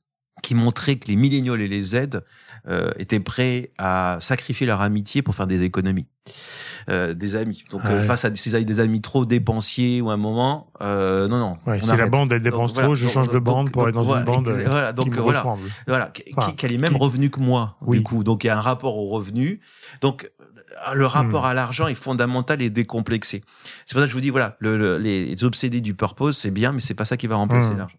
Speaker 2: qui montrait que les milléniaux et les Z euh, étaient prêts à sacrifier leur amitié pour faire des économies. Euh, des amis. Donc,
Speaker 1: Ah
Speaker 2: euh,
Speaker 1: ouais.
Speaker 2: face à des, des amis trop dépensiers ou à un moment, euh, non, non.
Speaker 1: Ouais, si la bande elle
Speaker 2: Donc,
Speaker 1: dépense
Speaker 2: voilà.
Speaker 1: trop, je
Speaker 2: Donc,
Speaker 1: change de
Speaker 2: donc,
Speaker 1: bande pour être dans
Speaker 2: voilà,
Speaker 1: une bande euh,
Speaker 2: voilà, donc,
Speaker 1: qui me
Speaker 2: voilà.
Speaker 1: ressemble.
Speaker 2: Voilà,
Speaker 1: Enfin,
Speaker 2: qui a les mêmes
Speaker 1: qui-
Speaker 2: revenus que moi,
Speaker 1: Oui.
Speaker 2: du coup. Donc, il y a un rapport au revenu. Donc, le rapport
Speaker 1: Hmm.
Speaker 2: à l'argent est fondamental et décomplexé. C'est pour ça que je vous dis, voilà, le, le- les obsédés du purpose, c'est bien, mais c'est pas ça qui va remplacer
Speaker 1: Hmm.
Speaker 2: l'argent.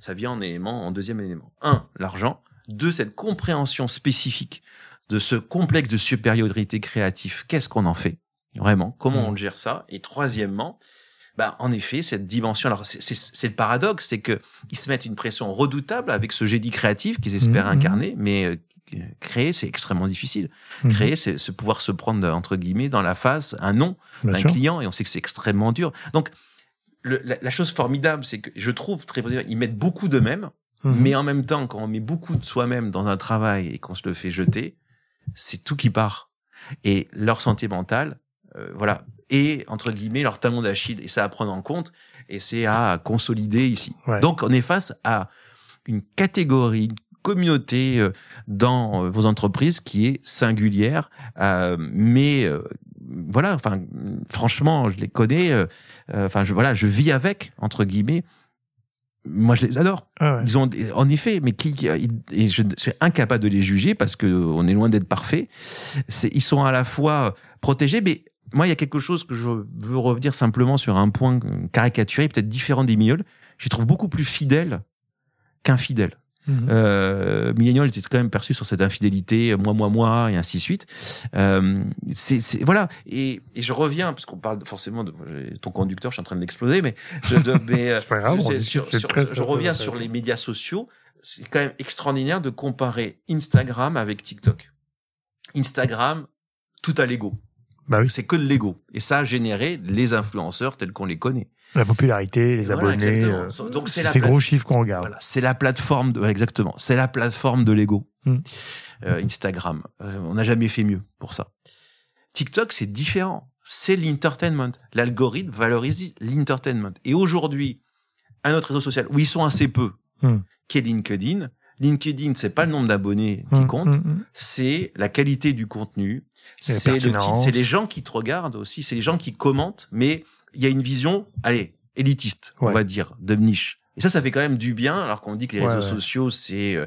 Speaker 2: Ça vient en élément, en deuxième élément. Un, l'argent. Deux, cette compréhension spécifique de ce complexe de supériorité créatif. Qu'est-ce qu'on en fait? Vraiment? Comment
Speaker 1: Hmm.
Speaker 2: on gère ça? Et troisièmement, bah, en effet, cette dimension, alors c'est- le paradoxe, c'est que ils se mettent une pression redoutable avec ce génie créatif qu'ils espèrent
Speaker 1: Mhm.
Speaker 2: incarner, mais euh, créer, c'est extrêmement difficile.
Speaker 1: Mhm.
Speaker 2: Créer, c'est se pouvoir se prendre, entre guillemets, dans la face un nom d'un client, et on sait que c'est extrêmement dur. Donc, le- la, la chose formidable, c'est que je trouve très ils mettent beaucoup d'eux-mêmes,
Speaker 1: Mhm.
Speaker 2: mais en même temps, quand on met beaucoup de soi-même dans un travail et qu'on se le fait jeter, c'est tout qui part. Et leur santé mentale, euh, voilà, et entre guillemets leur talon d'Achille. Et ça à prendre en compte, et c'est à consolider ici.
Speaker 1: Ouais.
Speaker 2: Donc on est face à une catégorie, une communauté euh, dans euh, vos entreprises qui est singulière, euh, mais euh, voilà, enfin franchement, je les connais, euh, enfin je voilà, je vis avec entre guillemets. Moi, je les adore.
Speaker 1: Ah ouais.
Speaker 2: Ils ont, en effet, mais qui, qui- et je suis incapable de les juger parce que on est loin d'être parfait. C'est, ils sont à la fois protégés, mais moi, il y a quelque chose que je veux revenir simplement sur un point caricaturé, peut-être différent des millennials. Je les trouve beaucoup plus fidèles qu'infidèles.
Speaker 1: Mhm.
Speaker 2: Euh, Millennial était quand même perçu sur cette infidélité, moi, moi, moi, et ainsi de suite. Euh, c'est, voilà. Et, et je reviens, parce qu'on parle forcément de ton conducteur, je suis en train de l'exploser, mais, je, de- (laughs) mais euh,
Speaker 1: grave,
Speaker 2: sur- sur-
Speaker 1: très,
Speaker 2: je reviens sur les médias sociaux. C'est quand même extraordinaire de comparer Instagram avec TikTok. Instagram, tout à l'ego.
Speaker 1: Bah oui,
Speaker 2: C'est que de l'ego. Et ça a généré les influenceurs tels qu'on les connaît.
Speaker 1: la popularité, les
Speaker 2: voilà,
Speaker 1: abonnés. euh,
Speaker 2: Donc c'est
Speaker 1: ces gros chiffres qu'on regarde.
Speaker 2: voilà, c'est la plateforme de, exactement. C'est la plateforme de l'ego.
Speaker 1: Mm.
Speaker 2: Euh, Instagram. Euh, on n'a jamais fait mieux pour ça. TikTok, c'est différent. C'est l'entertainment. L'algorithme valorise l'entertainment. Et aujourd'hui, un autre réseau social où ils sont assez peu,
Speaker 1: Mm.
Speaker 2: qui est LinkedIn. LinkedIn, c'est pas le nombre d'abonnés qui
Speaker 1: Mhm,
Speaker 2: compte,
Speaker 1: mhm.
Speaker 2: c'est la qualité du contenu, c'est le les gens qui te regardent aussi, c'est les gens qui commentent, mais il y a une vision, allez, élitiste, on va dire, de niche. Et ça, ça fait quand même du bien, alors qu'on dit que les
Speaker 1: Ouais,
Speaker 2: réseaux
Speaker 1: ouais.
Speaker 2: sociaux, c'est euh,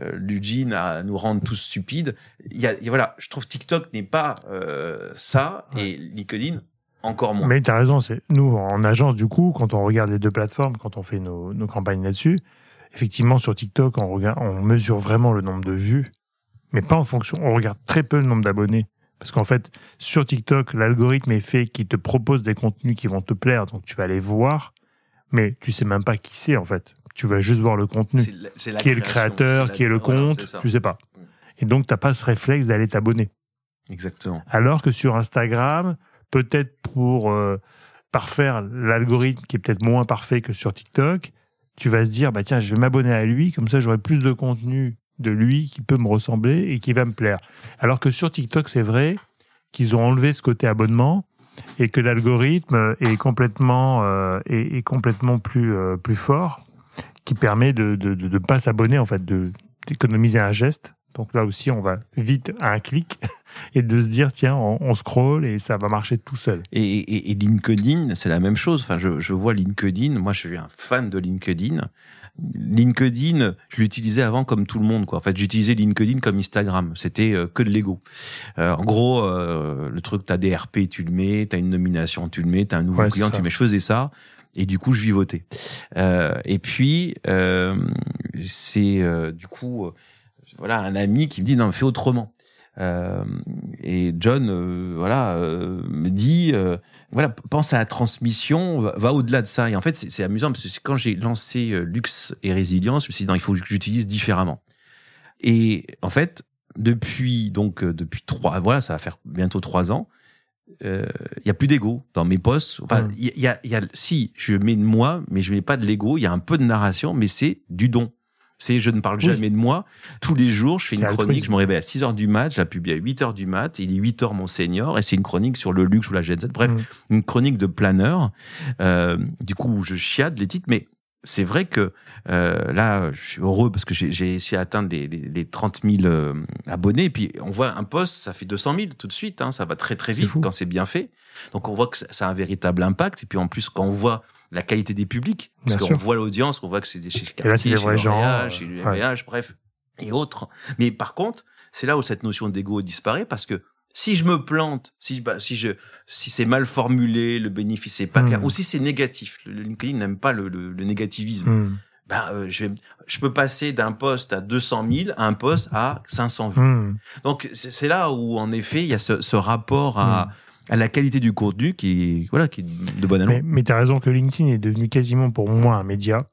Speaker 2: euh, l'ugine à nous rendre tous stupides. Il y a, il y a- voilà, je trouve TikTok n'est pas euh, ça, et LinkedIn encore moins.
Speaker 1: Mais tu as raison, c'est nous en agence du coup, quand on regarde les deux plateformes, quand on fait nos, nos campagnes là-dessus, effectivement sur TikTok, on, regarde, on mesure vraiment le nombre de vues, mais pas en fonction, on regarde très peu le nombre d'abonnés. Parce qu'en fait, sur TikTok, l'algorithme est fait qui te propose des contenus qui vont te plaire, donc tu vas les voir, mais tu sais même pas qui c'est en fait. Tu vas juste voir le contenu.
Speaker 2: C'est la- c'est la
Speaker 1: Qui est le créateur,
Speaker 2: la-
Speaker 1: qui est le
Speaker 2: voilà,
Speaker 1: compte,
Speaker 2: ça.
Speaker 1: tu sais pas.
Speaker 2: Mm.
Speaker 1: Et donc, t'as pas ce réflexe d'aller t'abonner.
Speaker 2: Exactement.
Speaker 1: Alors que sur Instagram, peut-être pour euh, parfaire l'algorithme qui est peut-être moins parfait que sur TikTok, tu vas se dire, bah tiens, je vais m'abonner à lui, comme ça j'aurai plus de contenu de lui qui peut me ressembler et qui va me plaire. Alors que sur TikTok, c'est vrai qu'ils ont enlevé ce côté abonnement et que l'algorithme est complètement, euh, est, complètement plus, euh, plus fort, qui permet de ne de, pas s'abonner, en fait, d'économiser un geste. Donc là aussi, on va vite à un clic (laughs) et de se dire, tiens, on, on scroll et ça va marcher tout seul.
Speaker 2: Et, et, et LinkedIn, c'est la même chose. Enfin, je, je vois LinkedIn. Moi, je suis un fan de LinkedIn. LinkedIn, je l'utilisais avant comme tout le monde. Quoi. En fait, j'utilisais LinkedIn comme Instagram. C'était euh, que de l'ego. Euh, en gros, euh, le truc, t'as des RP, tu le mets, t'as une nomination, tu le mets, t'as un nouveau
Speaker 1: Ouais,
Speaker 2: client, tu mets. Je faisais ça. Et du coup, je vivotais. Euh, et puis, euh, c'est euh, du coup, voilà, un ami qui me dit non, fais autrement. Euh, et John, euh, voilà, euh, me dit, voilà, pense à la transmission, va, va au-delà de ça. Et en fait, c'est amusant parce que quand j'ai lancé Luxe et Résilience, je me suis dit non, il faut que j'utilise différemment. Et en fait, depuis donc depuis trois, voilà, ça va faire bientôt trois ans. Il y a plus d'ego dans mes posts. Enfin,
Speaker 1: Mm.
Speaker 2: il y, a, y a, si je mets de moi, mais je mets pas de l'ego. Il y a un peu de narration, mais c'est du don. C'est je ne parle
Speaker 1: Oui.
Speaker 2: jamais de moi. Tous les jours, je fais une chronique.
Speaker 1: altruisme.
Speaker 2: Je me réveille à 6 heures du mat, je la publie à 8 heures du mat. Il est 8 heures mon senior et c'est une chronique sur le luxe ou la Gen Z. Bref,
Speaker 1: Mm.
Speaker 2: une chronique de planeur. Euh, du coup, je chiade les titres, mais c'est vrai que euh, là, je suis heureux parce que j'ai essayé d'atteindre les, les, les 30 000 euh, abonnés. Et puis, on voit un post, ça fait 200 000 tout de suite. Hein, ça va très, très vite
Speaker 1: fou.
Speaker 2: quand c'est bien fait. Donc, on voit que ça ça a un véritable impact. Et puis, en plus, quand on voit la qualité des publics, parce qu'on voit l'audience, on voit que c'est des chez
Speaker 1: Et là,
Speaker 2: chez
Speaker 1: gens, euh,
Speaker 2: chez
Speaker 1: ouais.
Speaker 2: l'UMH, bref, et autres. Mais par contre, c'est là où cette notion d'ego disparaît parce que si je me plante, si, bah, si, je, si c'est mal formulé, le bénéfice n'est pas
Speaker 1: Hmm.
Speaker 2: clair, ou si c'est négatif, le LinkedIn n'aime pas le, le, le négativisme,
Speaker 1: Mm.
Speaker 2: ben, euh, je, vais, je peux passer d'un poste à 200 000 à un poste à 500 vues.
Speaker 1: Mm.
Speaker 2: Donc c'est c'est là où en effet il y a ce, ce rapport à, à la qualité du contenu qui voilà, qui est de bonne
Speaker 1: Mais,
Speaker 2: allure.
Speaker 1: mais tu as raison que LinkedIn est devenu quasiment pour moi un média.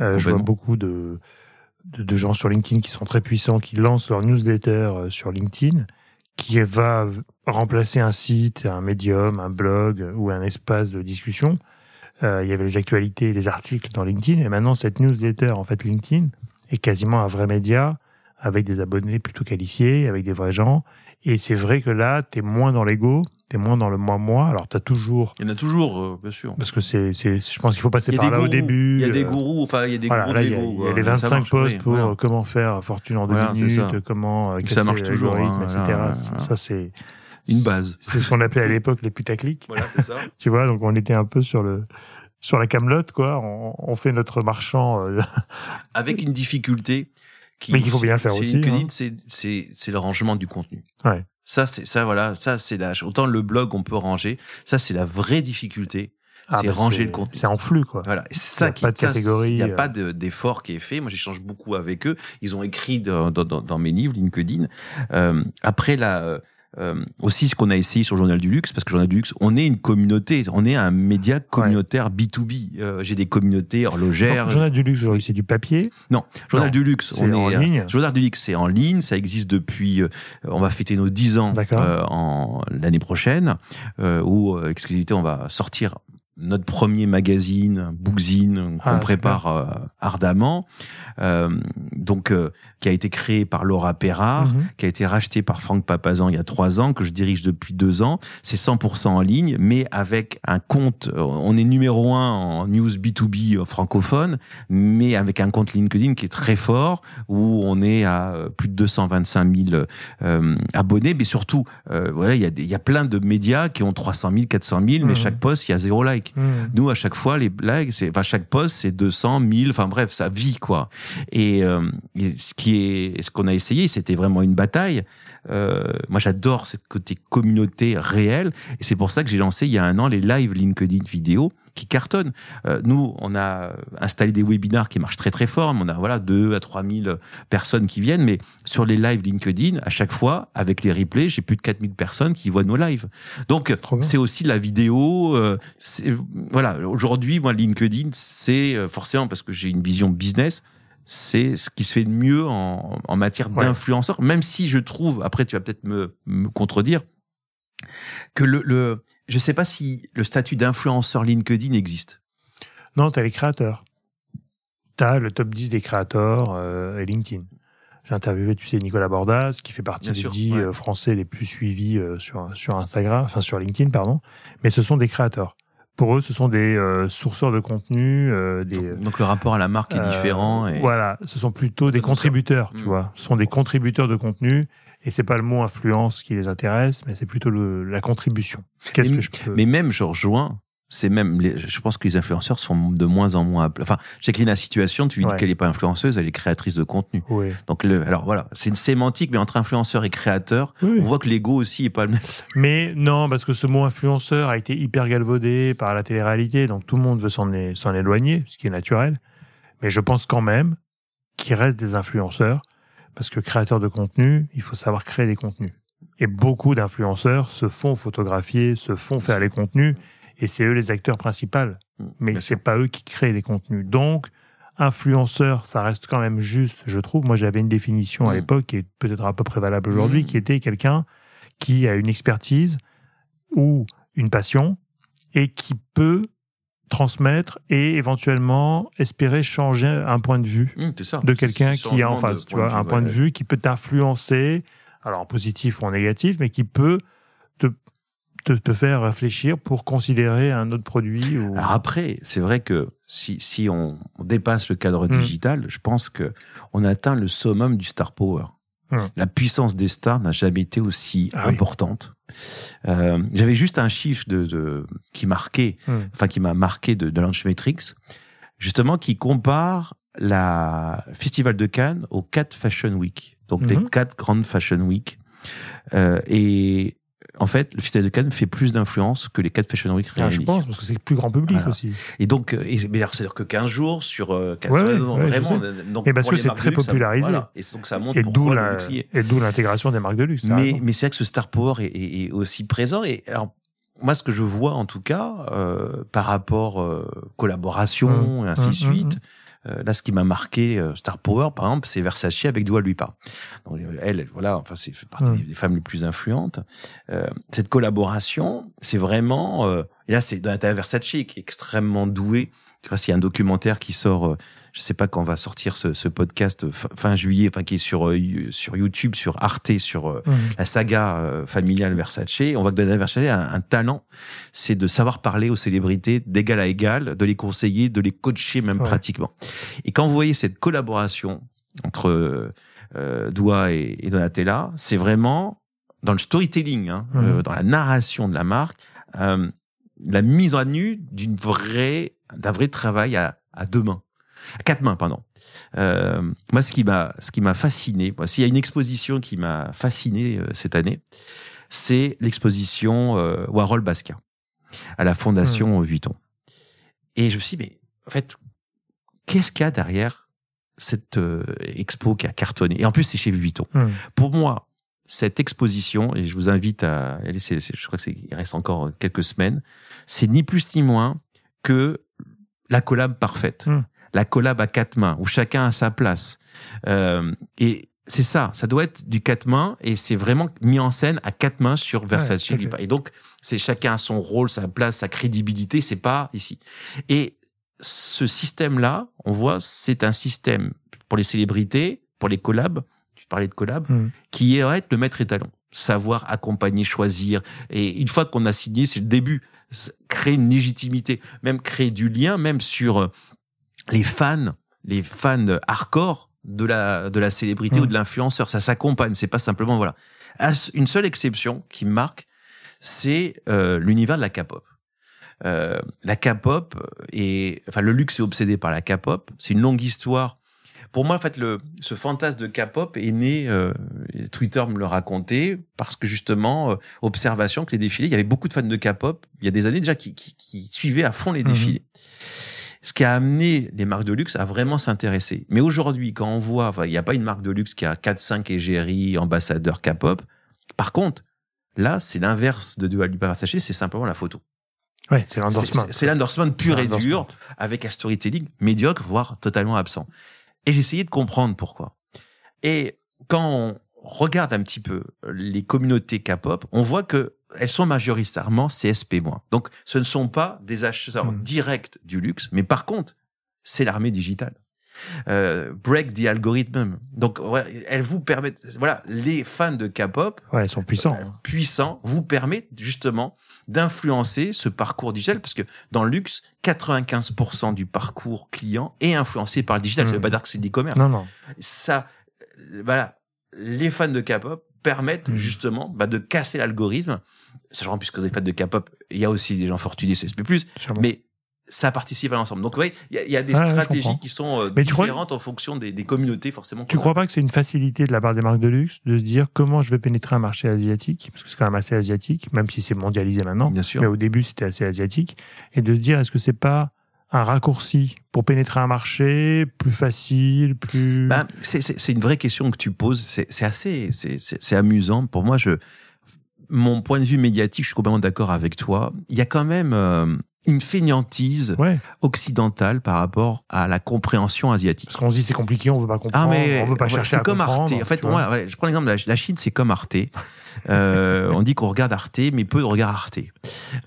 Speaker 1: Euh, je vois beaucoup de, de, de gens sur LinkedIn qui sont très puissants, qui lancent leur newsletter euh, sur LinkedIn, qui va remplacer un site, un médium, un blog euh, ou un espace de discussion. Euh, il y avait les actualités, les articles dans LinkedIn, et maintenant cette newsletter, en fait, LinkedIn, est quasiment un vrai média avec des abonnés plutôt qualifiés, avec des vrais gens. Et c'est vrai que là, tu es moins dans l'ego, tu es moins dans le moi-moi. Alors, tu as toujours
Speaker 2: Il y en a toujours, euh, bien sûr.
Speaker 1: parce que c'est, c'est, je pense qu'il faut passer
Speaker 2: Il
Speaker 1: par là au début.
Speaker 2: il y a des
Speaker 1: euh,
Speaker 2: gourous, enfin il y a des
Speaker 1: voilà,
Speaker 2: gourous
Speaker 1: là,
Speaker 2: de
Speaker 1: il y il y a les
Speaker 2: Ça
Speaker 1: 25
Speaker 2: marche,
Speaker 1: posts
Speaker 2: oui,
Speaker 1: pour
Speaker 2: voilà.
Speaker 1: euh, comment faire fortune en deux
Speaker 2: Voilà,
Speaker 1: minutes,
Speaker 2: ça.
Speaker 1: comment euh,
Speaker 2: Ça
Speaker 1: casser
Speaker 2: marche toujours,
Speaker 1: l'algorithme,
Speaker 2: hein,
Speaker 1: etc. Ça, c'est
Speaker 2: Une base. (laughs)
Speaker 1: C'est ce qu'on appelait à l'époque les putaclics.
Speaker 2: Voilà, c'est ça. (laughs)
Speaker 1: Tu vois, donc on était un peu sur le sur la camelote, quoi. On, on fait notre marchand. euh, (laughs)
Speaker 2: Avec une difficulté qui.
Speaker 1: Mais qu'il faut bien le faire aussi, hein.
Speaker 2: c'est c'est c'est le rangement du contenu.
Speaker 1: Ouais.
Speaker 2: Ça c'est ça voilà ça c'est la autant le blog on peut ranger ça c'est la vraie difficulté
Speaker 1: ah,
Speaker 2: c'est
Speaker 1: bah,
Speaker 2: ranger le contenu.
Speaker 1: C'est en flux, quoi.
Speaker 2: Voilà, c'est
Speaker 1: Il y
Speaker 2: ça
Speaker 1: a
Speaker 2: qui
Speaker 1: pas de
Speaker 2: ça,
Speaker 1: catégorie,
Speaker 2: Il n'y a
Speaker 1: euh.
Speaker 2: pas de- d'effort qui est fait. Moi, j'échange beaucoup avec eux. Ils ont écrit dans, dans- dans- dans mes livres LinkedIn. Euh, après, la, euh, aussi, ce qu'on a essayé sur Journal du Luxe, parce que Journal du Luxe, on est une communauté, on est un média communautaire B2B. Euh, J'ai des communautés horlogères.
Speaker 1: Donc, Journal du luxe, aujourd'hui, c'est du papier.
Speaker 2: Non, Journal
Speaker 1: Non,
Speaker 2: du Luxe,
Speaker 1: c'est
Speaker 2: on
Speaker 1: en
Speaker 2: est,
Speaker 1: ligne.
Speaker 2: euh, Journal du Luxe, c'est en ligne, ça existe depuis. euh, on va fêter nos 10 ans euh, en l'année prochaine, euh, où euh, exclusivité, on va sortir notre premier magazine, Bookzine, qu'on
Speaker 1: Ah,
Speaker 2: prépare euh, ardemment, euh, donc euh, qui a été créé par Laura Perrard,
Speaker 1: Mhm.
Speaker 2: qui a été racheté par Franck Papazan il y a trois ans, que je dirige depuis deux ans. C'est 100% en ligne, mais avec un compte. euh, On est numéro un en news B2B francophone, mais avec un compte LinkedIn qui est très fort, où on est à euh, plus de 225 000 euh, abonnés. Mais surtout, euh, voilà, il y, a y a plein de médias qui ont 300 000, 400 000, mais
Speaker 1: Mhm.
Speaker 2: chaque post, il y a zéro like.
Speaker 1: Mhm.
Speaker 2: Nous, à chaque fois, les likes, c'est, enfin, chaque post, c'est 200, 1000, enfin bref, ça vit, quoi. Et, euh, et ce qui est, ce qu'on a essayé, c'était vraiment une bataille. Euh, moi, j'adore ce côté communauté réelle. Et c'est pour ça que j'ai lancé il y a un an les live LinkedIn vidéo qui cartonnent. Euh, nous, on a installé des webinars qui marchent très très fort. On a voilà 2 à 3000 personnes qui viennent, mais sur les lives LinkedIn, à chaque fois, avec les replays, j'ai plus de 4000 personnes qui voient nos lives. Donc, c'est aussi la vidéo. euh, voilà, aujourd'hui, moi, LinkedIn, c'est euh, forcément parce que j'ai une vision business. C'est ce qui se fait de mieux en, en matière
Speaker 1: Ouais.
Speaker 2: d'influenceur, même si je trouve, après tu vas peut-être me, me contredire, que le, le je sais pas si le statut d'influenceur LinkedIn existe.
Speaker 1: Non, tu as les créateurs. Tu as le top 10 des créateurs euh, et LinkedIn. J'ai interviewé, tu sais, Nicolas Bordas, qui fait partie
Speaker 2: Bien
Speaker 1: des
Speaker 2: sûr,
Speaker 1: 10
Speaker 2: ouais.
Speaker 1: euh, Français les plus suivis euh, sur, sur Instagram, enfin sur LinkedIn, pardon. Mais ce sont des créateurs. Pour eux, ce sont des euh, sourceurs de contenu, des,
Speaker 2: Donc le rapport à la marque est différent. Et...
Speaker 1: Voilà, ce sont plutôt des contributeurs, tu
Speaker 2: Mm.
Speaker 1: vois. Ce sont des contributeurs de contenu, et c'est pas le mot influence qui les intéresse, mais c'est plutôt le, la contribution. Qu'est-ce
Speaker 2: Mais-
Speaker 1: que je peux
Speaker 2: Mais même, je rejoins. C'est même, les- je pense que les influenceurs sont de moins en moins. Enfin, Jacqueline la situation, tu lui
Speaker 1: Ouais.
Speaker 2: dis qu'elle n'est pas influenceuse, elle est créatrice de contenu.
Speaker 1: Oui.
Speaker 2: Donc, le, alors voilà, c'est une sémantique, mais entre influenceur et créateur,
Speaker 1: Oui.
Speaker 2: on voit que l'ego aussi est pas le même. (laughs)
Speaker 1: Mais non, parce que ce mot influenceur a été hyper galvaudé par la télé-réalité, donc tout le monde veut s'en éloigner, ce qui est naturel. Mais je pense quand même qu'il reste des influenceurs, parce que créateur de contenu, il faut savoir créer des contenus. Et beaucoup d'influenceurs se font photographier, se font faire les contenus, et c'est eux les acteurs principaux. Mais
Speaker 2: Bien
Speaker 1: c'est pas eux qui créent les contenus. Donc, influenceur, ça reste quand même juste, je trouve. Moi, j'avais une définition à
Speaker 2: Mm.
Speaker 1: l'époque qui est peut-être à peu près valable aujourd'hui,
Speaker 2: Mm.
Speaker 1: qui était quelqu'un qui a une expertise ou une passion et qui peut transmettre et éventuellement espérer changer un point de vue
Speaker 2: ça.
Speaker 1: de quelqu'un qui a en face, tu vois, un point de vue qui peut t'influencer, alors en positif ou en négatif, mais qui peut te, te, te faire réfléchir pour considérer un autre produit. Ou...
Speaker 2: Alors après, c'est vrai que si, si on dépasse le cadre
Speaker 1: Mm.
Speaker 2: digital, je pense que on atteint le summum du star power.
Speaker 1: Mm.
Speaker 2: La puissance des stars n'a jamais été aussi
Speaker 1: Ah oui.
Speaker 2: importante. Euh, J'avais juste un chiffre de, de- qui marquait,
Speaker 1: Mm.
Speaker 2: enfin qui m'a marqué de, de Launchmetrics, justement qui compare la Festival de Cannes aux quatre Fashion Week, donc les
Speaker 1: Mhm.
Speaker 2: quatre grandes Fashion Week. Euh, et en fait, le Festival de Cannes fait plus d'influence que les quatre Fashion Week
Speaker 1: Ah, je pense, parce que c'est le plus grand public
Speaker 2: Voilà.
Speaker 1: aussi.
Speaker 2: Et donc, euh, et- mais alors, c'est-à-dire que 15 jours sur euh, 4
Speaker 1: Ouais,
Speaker 2: semaines,
Speaker 1: ouais, je
Speaker 2: vraiment. euh, donc
Speaker 1: Mais parce que c'est très
Speaker 2: ça-
Speaker 1: popularisé.
Speaker 2: voilà. Et donc, ça montre
Speaker 1: Et d'où la- et d'où l'intégration des marques de luxe.
Speaker 2: Mais, mais c'est vrai que ce star power est, est- est aussi présent. Et alors, moi, ce que je vois, en tout cas, euh, par rapport euh, collaboration
Speaker 1: Mmh.
Speaker 2: et ainsi de
Speaker 1: Mmh,
Speaker 2: suite, euh, là, ce qui m'a marqué, euh, star power, par exemple, c'est Versace avec Dua Lipa. Donc, euh, elle, voilà, enfin, c'est partie des, femmes les plus influentes. Euh, cette collaboration, c'est vraiment, euh, et là, c'est Donatella Versace qui est extrêmement douée. Tu vois, s'il y a un documentaire qui sort, euh, je sais pas quand va sortir ce, ce podcast euh, fin, fin juillet, enfin qui est sur euh, sur YouTube, sur Arte, sur euh, la saga euh, familiale Versace. On voit que Donatella Versace a un, un talent, c'est de savoir parler aux célébrités d'égal à égal, de les conseiller, de les coacher même
Speaker 1: Ouais.
Speaker 2: pratiquement. Et quand vous voyez cette collaboration entre Doua et, et Donatella, c'est vraiment dans le storytelling, hein, dans la narration de la marque, la mise en nu d'une vraie, d'un vrai travail à, à deux mains, à quatre mains, pardon. Euh, moi, ce qui m'a, ce qui m'a fasciné, moi, s'il y a une exposition qui m'a fasciné euh, cette année, c'est l'exposition euh, Warhol Basquiat à la Fondation Vuitton. Et je me suis dit, mais en fait, qu'est-ce qu'il y a derrière cette expo qui a cartonné? Et en plus, c'est chez Vuitton.
Speaker 1: Mhm.
Speaker 2: Pour moi, cette exposition, et je vous invite à aller, je crois qu'il reste encore quelques semaines, c'est ni plus ni moins que la collab parfaite.
Speaker 1: Mm.
Speaker 2: La collab à quatre mains, où chacun a sa place. Euh, et c'est ça, ça doit être du quatre mains, et c'est vraiment mis en scène à quatre mains sur Versace. et donc, c'est chacun a son rôle, sa place, sa crédibilité, c'est pas ici. Et ce système-là, on voit, c'est un système pour les célébrités, pour les collabs, tu parlais de collab,
Speaker 1: Mhm.
Speaker 2: qui est être le maître étalon. Savoir accompagner, choisir. Et une fois qu'on a signé, c'est le début. Créer une légitimité, même créer du lien, même sur euh, les fans, les fans hardcore de la, de la célébrité
Speaker 1: Mm.
Speaker 2: ou de l'influenceur. Ça s'accompagne, c'est pas simplement, voilà. Une seule exception qui me marque, c'est euh, l'univers de la K-pop. Euh, la K-pop et enfin le luxe est obsédé par la K-pop. C'est une longue histoire. Pour moi, en fait, le, ce fantasme de K-pop est né. euh, Twitter me le racontait parce que justement, euh, observation que les défilés, il y avait beaucoup de fans de K-pop il y a des années déjà qui, qui, qui suivaient à fond les
Speaker 1: Mhm.
Speaker 2: défilés. Ce qui a amené les marques de luxe à vraiment s'intéresser. Mais aujourd'hui, quand on voit, il n'y a pas une marque de luxe qui a 4-5 égéries, ambassadeurs K-pop. Par contre, là, c'est l'inverse de Dua Lipa Versace, c'est simplement la photo.
Speaker 1: Ouais, c'est l'endorsement.
Speaker 2: C'est l'endorsement pur et dur, avec un storytelling médiocre, voire totalement absent. Et j'ai essayé de comprendre pourquoi. Et quand on regarde un petit peu les communautés K-pop, on voit que elles sont majoritairement CSP-. Donc, ce ne sont pas des acheteurs
Speaker 1: Mm.
Speaker 2: directs du luxe, mais par contre, c'est l'armée digitale. euh, break the algorithm. Donc, elles vous permettent, voilà, les fans de K-pop,
Speaker 1: Ouais, ils sont puissants.
Speaker 2: euh, puissants, vous permettent justement d'influencer ce parcours digital parce que dans le luxe, 95% du parcours client est influencé par le digital. Ça
Speaker 1: Mm.
Speaker 2: veut pas dire que c'est de l'e-commerce.
Speaker 1: Non, non.
Speaker 2: Ça, euh, voilà, les fans de K-pop permettent
Speaker 1: Mm.
Speaker 2: justement bah, de casser l'algorithme. Sachant puisque les fans de K-pop, il y a aussi des gens fortunés,
Speaker 1: sûrement.
Speaker 2: mais ça participe à l'ensemble. Donc, vous voyez, il y, a- il y a des stratégies qui sont euh,
Speaker 1: crois-
Speaker 2: différentes en fonction des, des communautés, forcément.
Speaker 1: Tu
Speaker 2: a.
Speaker 1: crois pas que c'est une facilité de la part des marques de luxe de se dire comment je vais pénétrer un marché asiatique, parce que c'est quand même assez asiatique, même si c'est mondialisé maintenant,
Speaker 2: Bien sûr.
Speaker 1: mais au début c'était assez asiatique, et de se dire est-ce que c'est pas un raccourci pour pénétrer un marché plus facile, plus...
Speaker 2: Ben, c'est- c'est c'est une vraie question que tu poses. C'est c'est assez, c'est- c'est c'est amusant. Pour moi, je, mon point de vue médiatique, je suis complètement d'accord avec toi. Il y a quand même euh, une fainéantise
Speaker 1: ouais,
Speaker 2: occidentale par rapport à la compréhension asiatique.
Speaker 1: parce qu'on se dit c'est compliqué, on veut pas comprendre,
Speaker 2: Ah mais
Speaker 1: on veut pas chercher
Speaker 2: c'est
Speaker 1: à
Speaker 2: comme
Speaker 1: comprendre.
Speaker 2: Arte. En fait, moi, je prends l'exemple la Chine, c'est comme Arte. Euh, on dit qu'on regarde Arte, mais peu de regardent Arte.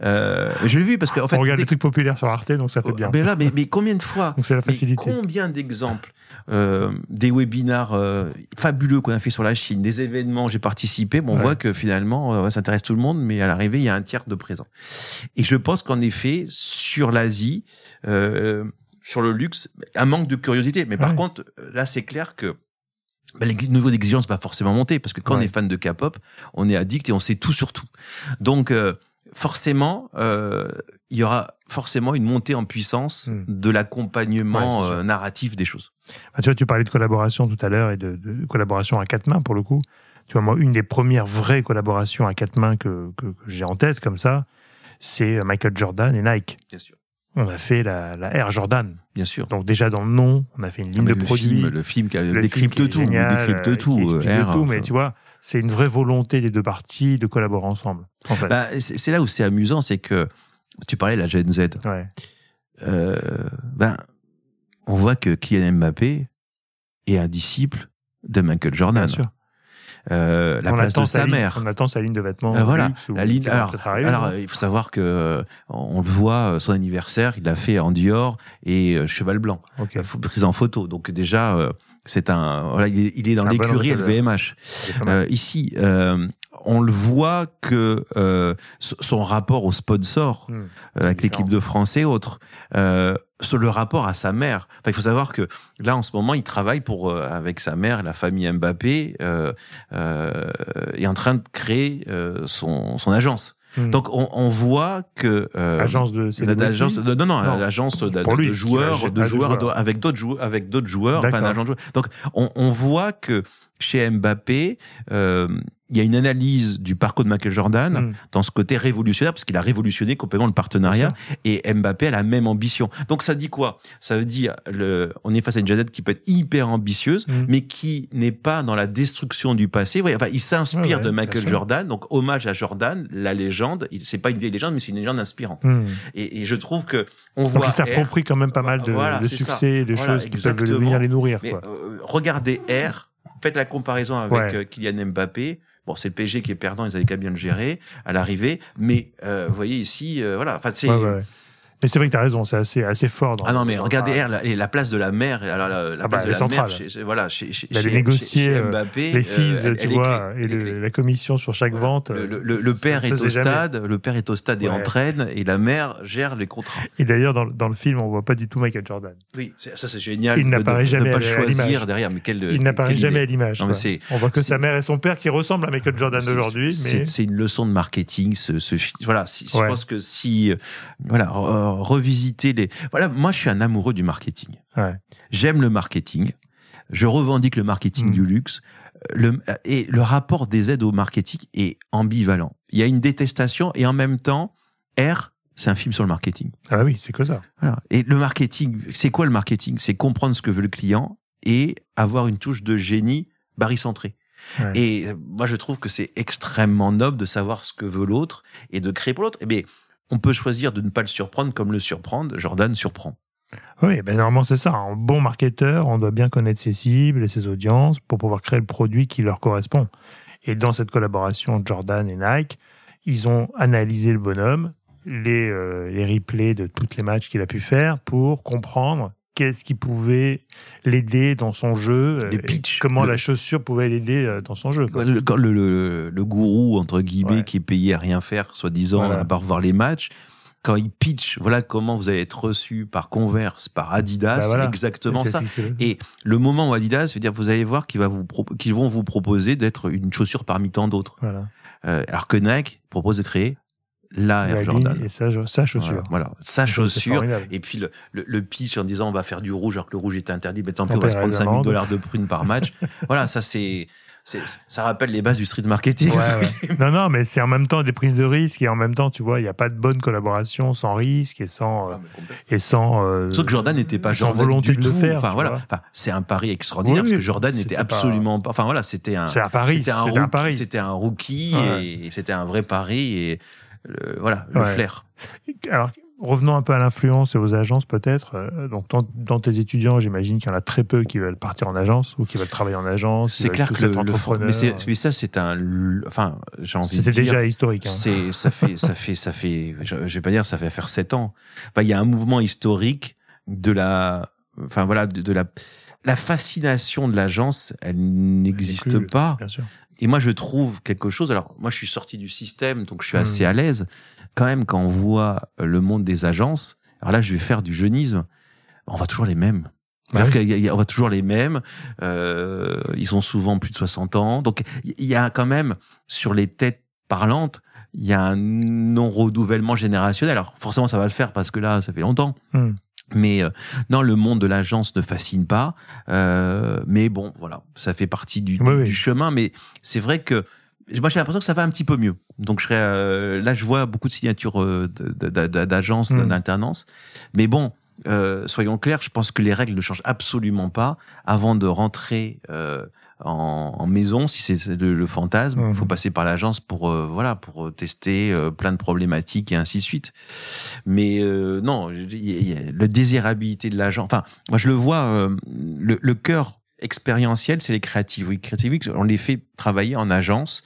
Speaker 2: Euh, je l'ai vu parce qu'en fait,
Speaker 1: on regarde des trucs populaires sur Arte, donc ça fait bien.
Speaker 2: mais là, mais, mais combien de fois
Speaker 1: Donc c'est la
Speaker 2: mais
Speaker 1: facilité.
Speaker 2: combien d'exemples euh, des webinars euh, fabuleux qu'on a fait sur la Chine, des événements où j'ai participé, bon, on
Speaker 1: Ouais.
Speaker 2: voit que finalement, euh, ça intéresse tout le monde, mais à l'arrivée, il y a un tiers de présents. Et je pense qu'en effet, sur l'Asie, euh, sur le luxe, un manque de curiosité. Mais par contre, là, c'est clair que le niveau d'exigence va forcément monter parce que quand on est fan de K-pop, on est addict et on sait tout sur tout. Donc, euh, forcément, euh, il y aura forcément une montée en puissance
Speaker 1: Hmm.
Speaker 2: de l'accompagnement
Speaker 1: Ouais,
Speaker 2: euh, narratif des choses.
Speaker 1: Bah, tu vois, tu parlais de collaboration tout à l'heure et de, de collaboration à quatre mains pour le coup. Tu vois, moi, une des premières vraies collaborations à quatre mains que, que, que j'ai en tête comme ça, c'est Michael Jordan et Nike.
Speaker 2: Bien sûr.
Speaker 1: On a fait la, la Air Jordan.
Speaker 2: Bien sûr.
Speaker 1: Donc déjà dans le nom, on a fait une ligne
Speaker 2: Ah,
Speaker 1: de
Speaker 2: le
Speaker 1: produits.
Speaker 2: film, le film qui a-
Speaker 1: le
Speaker 2: décrypte
Speaker 1: film qui
Speaker 2: tout,
Speaker 1: génial,
Speaker 2: décrypte
Speaker 1: euh,
Speaker 2: tout.
Speaker 1: qui
Speaker 2: euh,
Speaker 1: tout,
Speaker 2: enfin.
Speaker 1: mais tu vois, c'est une vraie volonté des deux parties de collaborer ensemble. En fait.
Speaker 2: Bah, c'est c'est là où c'est amusant, c'est que tu parlais de la Gen Z.
Speaker 1: ouais.
Speaker 2: Euh, ben, on voit que Kylian Mbappé est un disciple de Michael Jordan.
Speaker 1: Bien sûr.
Speaker 2: Euh, la
Speaker 1: on
Speaker 2: place
Speaker 1: attend
Speaker 2: de sa
Speaker 1: ligne-
Speaker 2: mère.
Speaker 1: On attend sa ligne de vêtements.
Speaker 2: Euh, voilà,
Speaker 1: ou
Speaker 2: la ligne. Alors,
Speaker 1: arriver,
Speaker 2: alors, il faut savoir que euh, on le voit, euh, son anniversaire, il l'a fait en Dior et euh, cheval blanc,
Speaker 1: Ok.
Speaker 2: euh, prise en photo. Donc déjà, euh, c'est un, voilà, il est, il est dans
Speaker 1: bon
Speaker 2: l'écurie
Speaker 1: ambassadeur.
Speaker 2: LVMH. Euh, ici, euh, on le voit que euh, so- son rapport au sponsor
Speaker 1: Hmm.
Speaker 2: euh, avec l'équipe de France et autres, euh, le rapport à sa mère. Enfin, il faut savoir que là, en ce moment, il travaille pour euh, avec sa mère, la famille Mbappé, euh, euh, est en train de créer euh, son, son agence.
Speaker 1: Hmm.
Speaker 2: Donc, on, on voit que euh,
Speaker 1: agence de
Speaker 2: l'agence de- non non,
Speaker 1: Non.
Speaker 2: l'agence de,
Speaker 1: lui,
Speaker 2: de joueurs de
Speaker 1: de
Speaker 2: joueurs
Speaker 1: joueurs.
Speaker 2: de- avec d'autres joueurs avec d'autres joueurs enfin un agent de joueurs. donc on, on voit que chez Mbappé euh, il y a une analyse du parcours de Michael Jordan
Speaker 1: Hmm.
Speaker 2: dans ce côté révolutionnaire parce qu'il a révolutionné complètement le partenariat et Mbappé a la même ambition donc ça dit quoi? Ça veut dire le on est face à une Jadette qui peut être hyper ambitieuse
Speaker 1: Hmm.
Speaker 2: mais qui n'est pas dans la destruction du passé. Voyez, Enfin, il s'inspire
Speaker 1: Ouais, ouais,
Speaker 2: de Michael. Jordan, donc hommage à Jordan, la légende. C'est pas une vieille légende, mais c'est une légende inspirante.
Speaker 1: Hmm.
Speaker 2: Et, et je trouve que on
Speaker 1: Donc
Speaker 2: voit.
Speaker 1: il s'approprie quand même pas mal de,
Speaker 2: Voilà,
Speaker 1: de
Speaker 2: c'est ça.
Speaker 1: succès, de
Speaker 2: Voilà,
Speaker 1: choses qui peuvent venir les nourrir.
Speaker 2: Mais
Speaker 1: Quoi.
Speaker 2: euh, regardez R, faites la comparaison avec
Speaker 1: Ouais.
Speaker 2: euh, Kylian Mbappé. C'est le PSG qui est perdant, ils avaient qu'à bien le gérer à l'arrivée. Mais euh, vous voyez ici, euh, voilà. Enfin, c'est.
Speaker 1: Mais c'est vrai que tu as raison, c'est assez, assez fort. Dans,
Speaker 2: Ah non, mais
Speaker 1: dans-
Speaker 2: regardez R, la, la place de la mère, alors la, la
Speaker 1: Ah bah,
Speaker 2: place
Speaker 1: elle
Speaker 2: de la
Speaker 1: centrale.
Speaker 2: mère, chez, voilà, chez, chez, chez-
Speaker 1: négocier, euh,
Speaker 2: Mbappé,
Speaker 1: les fees,
Speaker 2: euh, elle-
Speaker 1: tu
Speaker 2: elle
Speaker 1: vois, et le- la commission sur chaque vente.
Speaker 2: Le, le-
Speaker 1: euh,
Speaker 2: le- père
Speaker 1: ça
Speaker 2: est au
Speaker 1: jamais.
Speaker 2: stade, le père est au stade et entraîne, et la mère gère les contrats.
Speaker 1: Et d'ailleurs, dans, dans le film, on voit pas du tout Michael Jordan.
Speaker 2: Oui, ça c'est génial.
Speaker 1: Il n'apparaît jamais
Speaker 2: pas
Speaker 1: à
Speaker 2: le
Speaker 1: l'image.
Speaker 2: choisir derrière, mais quelle
Speaker 1: Il n'apparaît jamais à l'image. On voit que sa mère et son père qui ressemblent à Michael Jordan d'aujourd'hui,
Speaker 2: c'est une leçon de marketing. Ce, voilà, je pense que si voilà revisiter les voilà, moi je suis un amoureux du marketing.
Speaker 1: Ouais.
Speaker 2: J'aime le marketing. Je revendique le marketing
Speaker 1: Mm.
Speaker 2: du luxe. Le, et le rapport des aides au marketing est ambivalent. Il y a une détestation et en même temps, R, c'est un film sur le marketing.
Speaker 1: ah bah oui, c'est que ça.
Speaker 2: Voilà. Et le marketing, c'est quoi le marketing? C'est comprendre ce que veut le client et avoir une touche de génie barycentré.
Speaker 1: Ouais.
Speaker 2: Et euh, moi, je trouve que c'est extrêmement noble de savoir ce que veut l'autre et de créer pour l'autre. Eh bien, on peut choisir de ne pas le surprendre comme le surprendre. Jordan surprend.
Speaker 1: Oui, ben normalement c'est ça. Un bon marketeur, on doit bien connaître ses cibles et ses audiences pour pouvoir créer le produit qui leur correspond. Et dans cette collaboration Jordan et Nike, ils ont analysé le bonhomme, les, euh, les replays de tous les matchs qu'il a pu faire pour comprendre qu'est-ce qui pouvait l'aider dans son jeu,
Speaker 2: Les
Speaker 1: et
Speaker 2: pitchs.
Speaker 1: comment
Speaker 2: Le-
Speaker 1: la chaussure pouvait l'aider euh, dans son jeu.
Speaker 2: Le, quand le, gourou, entre guillemets,
Speaker 1: Ouais.
Speaker 2: qui est payé à rien faire, soi-disant,
Speaker 1: Voilà.
Speaker 2: à part voir les matchs, quand il pitch, voilà comment vous allez être reçu par Converse, par Adidas,
Speaker 1: Bah voilà.
Speaker 2: exactement ça. Et le moment où Adidas veut dire, vous allez voir qu'ils vont vous proposer d'être une chaussure parmi tant d'autres.
Speaker 1: Voilà.
Speaker 2: Euh, alors que Nike propose de créer la Air
Speaker 1: La
Speaker 2: Jordan.
Speaker 1: et sa, sa chaussure.
Speaker 2: Voilà, voilà. sa chaussure. Et puis le, le, le pitch en disant on va faire du rouge alors que le rouge était interdit, mais tant pis,
Speaker 1: On
Speaker 2: va se prendre
Speaker 1: les
Speaker 2: 5000
Speaker 1: amendes.
Speaker 2: dollars de prune par match. (laughs) voilà, ça c'est, ça rappelle les bases du street marketing.
Speaker 1: Ouais, ouais. (laughs) non, non, mais c'est en même temps des prises de risque et en même temps, tu vois, il n'y a pas de bonne collaboration sans risque et sans. euh, et sans euh,
Speaker 2: Sauf que Jordan n'était pas
Speaker 1: sans
Speaker 2: Jordan
Speaker 1: volonté
Speaker 2: du
Speaker 1: de le
Speaker 2: tout.
Speaker 1: faire,
Speaker 2: Enfin voilà, enfin, c'est un pari extraordinaire
Speaker 1: Oui,
Speaker 2: parce que Jordan n'était absolument pas. Enfin voilà, c'était un.
Speaker 1: C'est un pari.
Speaker 2: C'était un,
Speaker 1: un
Speaker 2: rookie,
Speaker 1: pari.
Speaker 2: c'était un
Speaker 1: Ouais.
Speaker 2: et c'était un vrai pari et le- voilà le
Speaker 1: Ouais.
Speaker 2: flair.
Speaker 1: Alors, revenons un peu à l'influence et aux agences, peut-être. Euh, Donc, dans, tes étudiants, j'imagine qu'il y en a très peu qui veulent partir en agence ou qui veulent travailler en agence.
Speaker 2: C'est clair que le,
Speaker 1: entrepreneurs.
Speaker 2: mais, mais ça c'est un enfin j'ai envie de
Speaker 1: C'était
Speaker 2: dire
Speaker 1: déjà historique. hein.
Speaker 2: C'est, ça fait, ça fait, ça fait, je, vais pas dire, ça fait faire sept ans. Enfin, il y a un mouvement historique de la, enfin voilà, de, de la, la fascination de l'agence, elle n'existe pas.
Speaker 1: Bien sûr.
Speaker 2: Et moi, je trouve quelque chose. Alors, moi, je suis sorti du système, donc je suis assez à l'aise. Quand même, quand on voit le monde des agences, alors là, je vais faire du jeunisme. On voit toujours les mêmes.
Speaker 1: Bah
Speaker 2: on voit toujours les mêmes. Euh, ils ont souvent plus de 60 ans. Donc, il y a quand même, sur les têtes parlantes, il y a un non-renouvellement générationnel. Alors, forcément, ça va le faire parce que là, ça fait longtemps.
Speaker 1: Hmm.
Speaker 2: Mais euh, non, le monde de l'agence ne fascine pas. Euh, mais bon, voilà, ça fait partie du,
Speaker 1: Oui,
Speaker 2: du
Speaker 1: oui.
Speaker 2: chemin. Mais c'est vrai que moi, j'ai l'impression que ça va un petit peu mieux. Donc, je serais euh, là, je vois beaucoup de signatures euh, d'agences
Speaker 1: Mm.
Speaker 2: d'alternance. Mais bon, euh, soyons clairs, je pense que les règles ne changent absolument pas avant de rentrer euh, en, en maison. Si c'est le, le fantasme, il
Speaker 1: Mhm.
Speaker 2: faut passer par l'agence pour euh, voilà pour euh, tester euh, plein de problématiques et ainsi de suite. Mais euh, non, y a- y a le désirabilité de l'agent. Enfin, moi je le vois, euh, le, le cœur expérientiel, c'est les Creative Week. Creative Week, on les fait travailler en agence.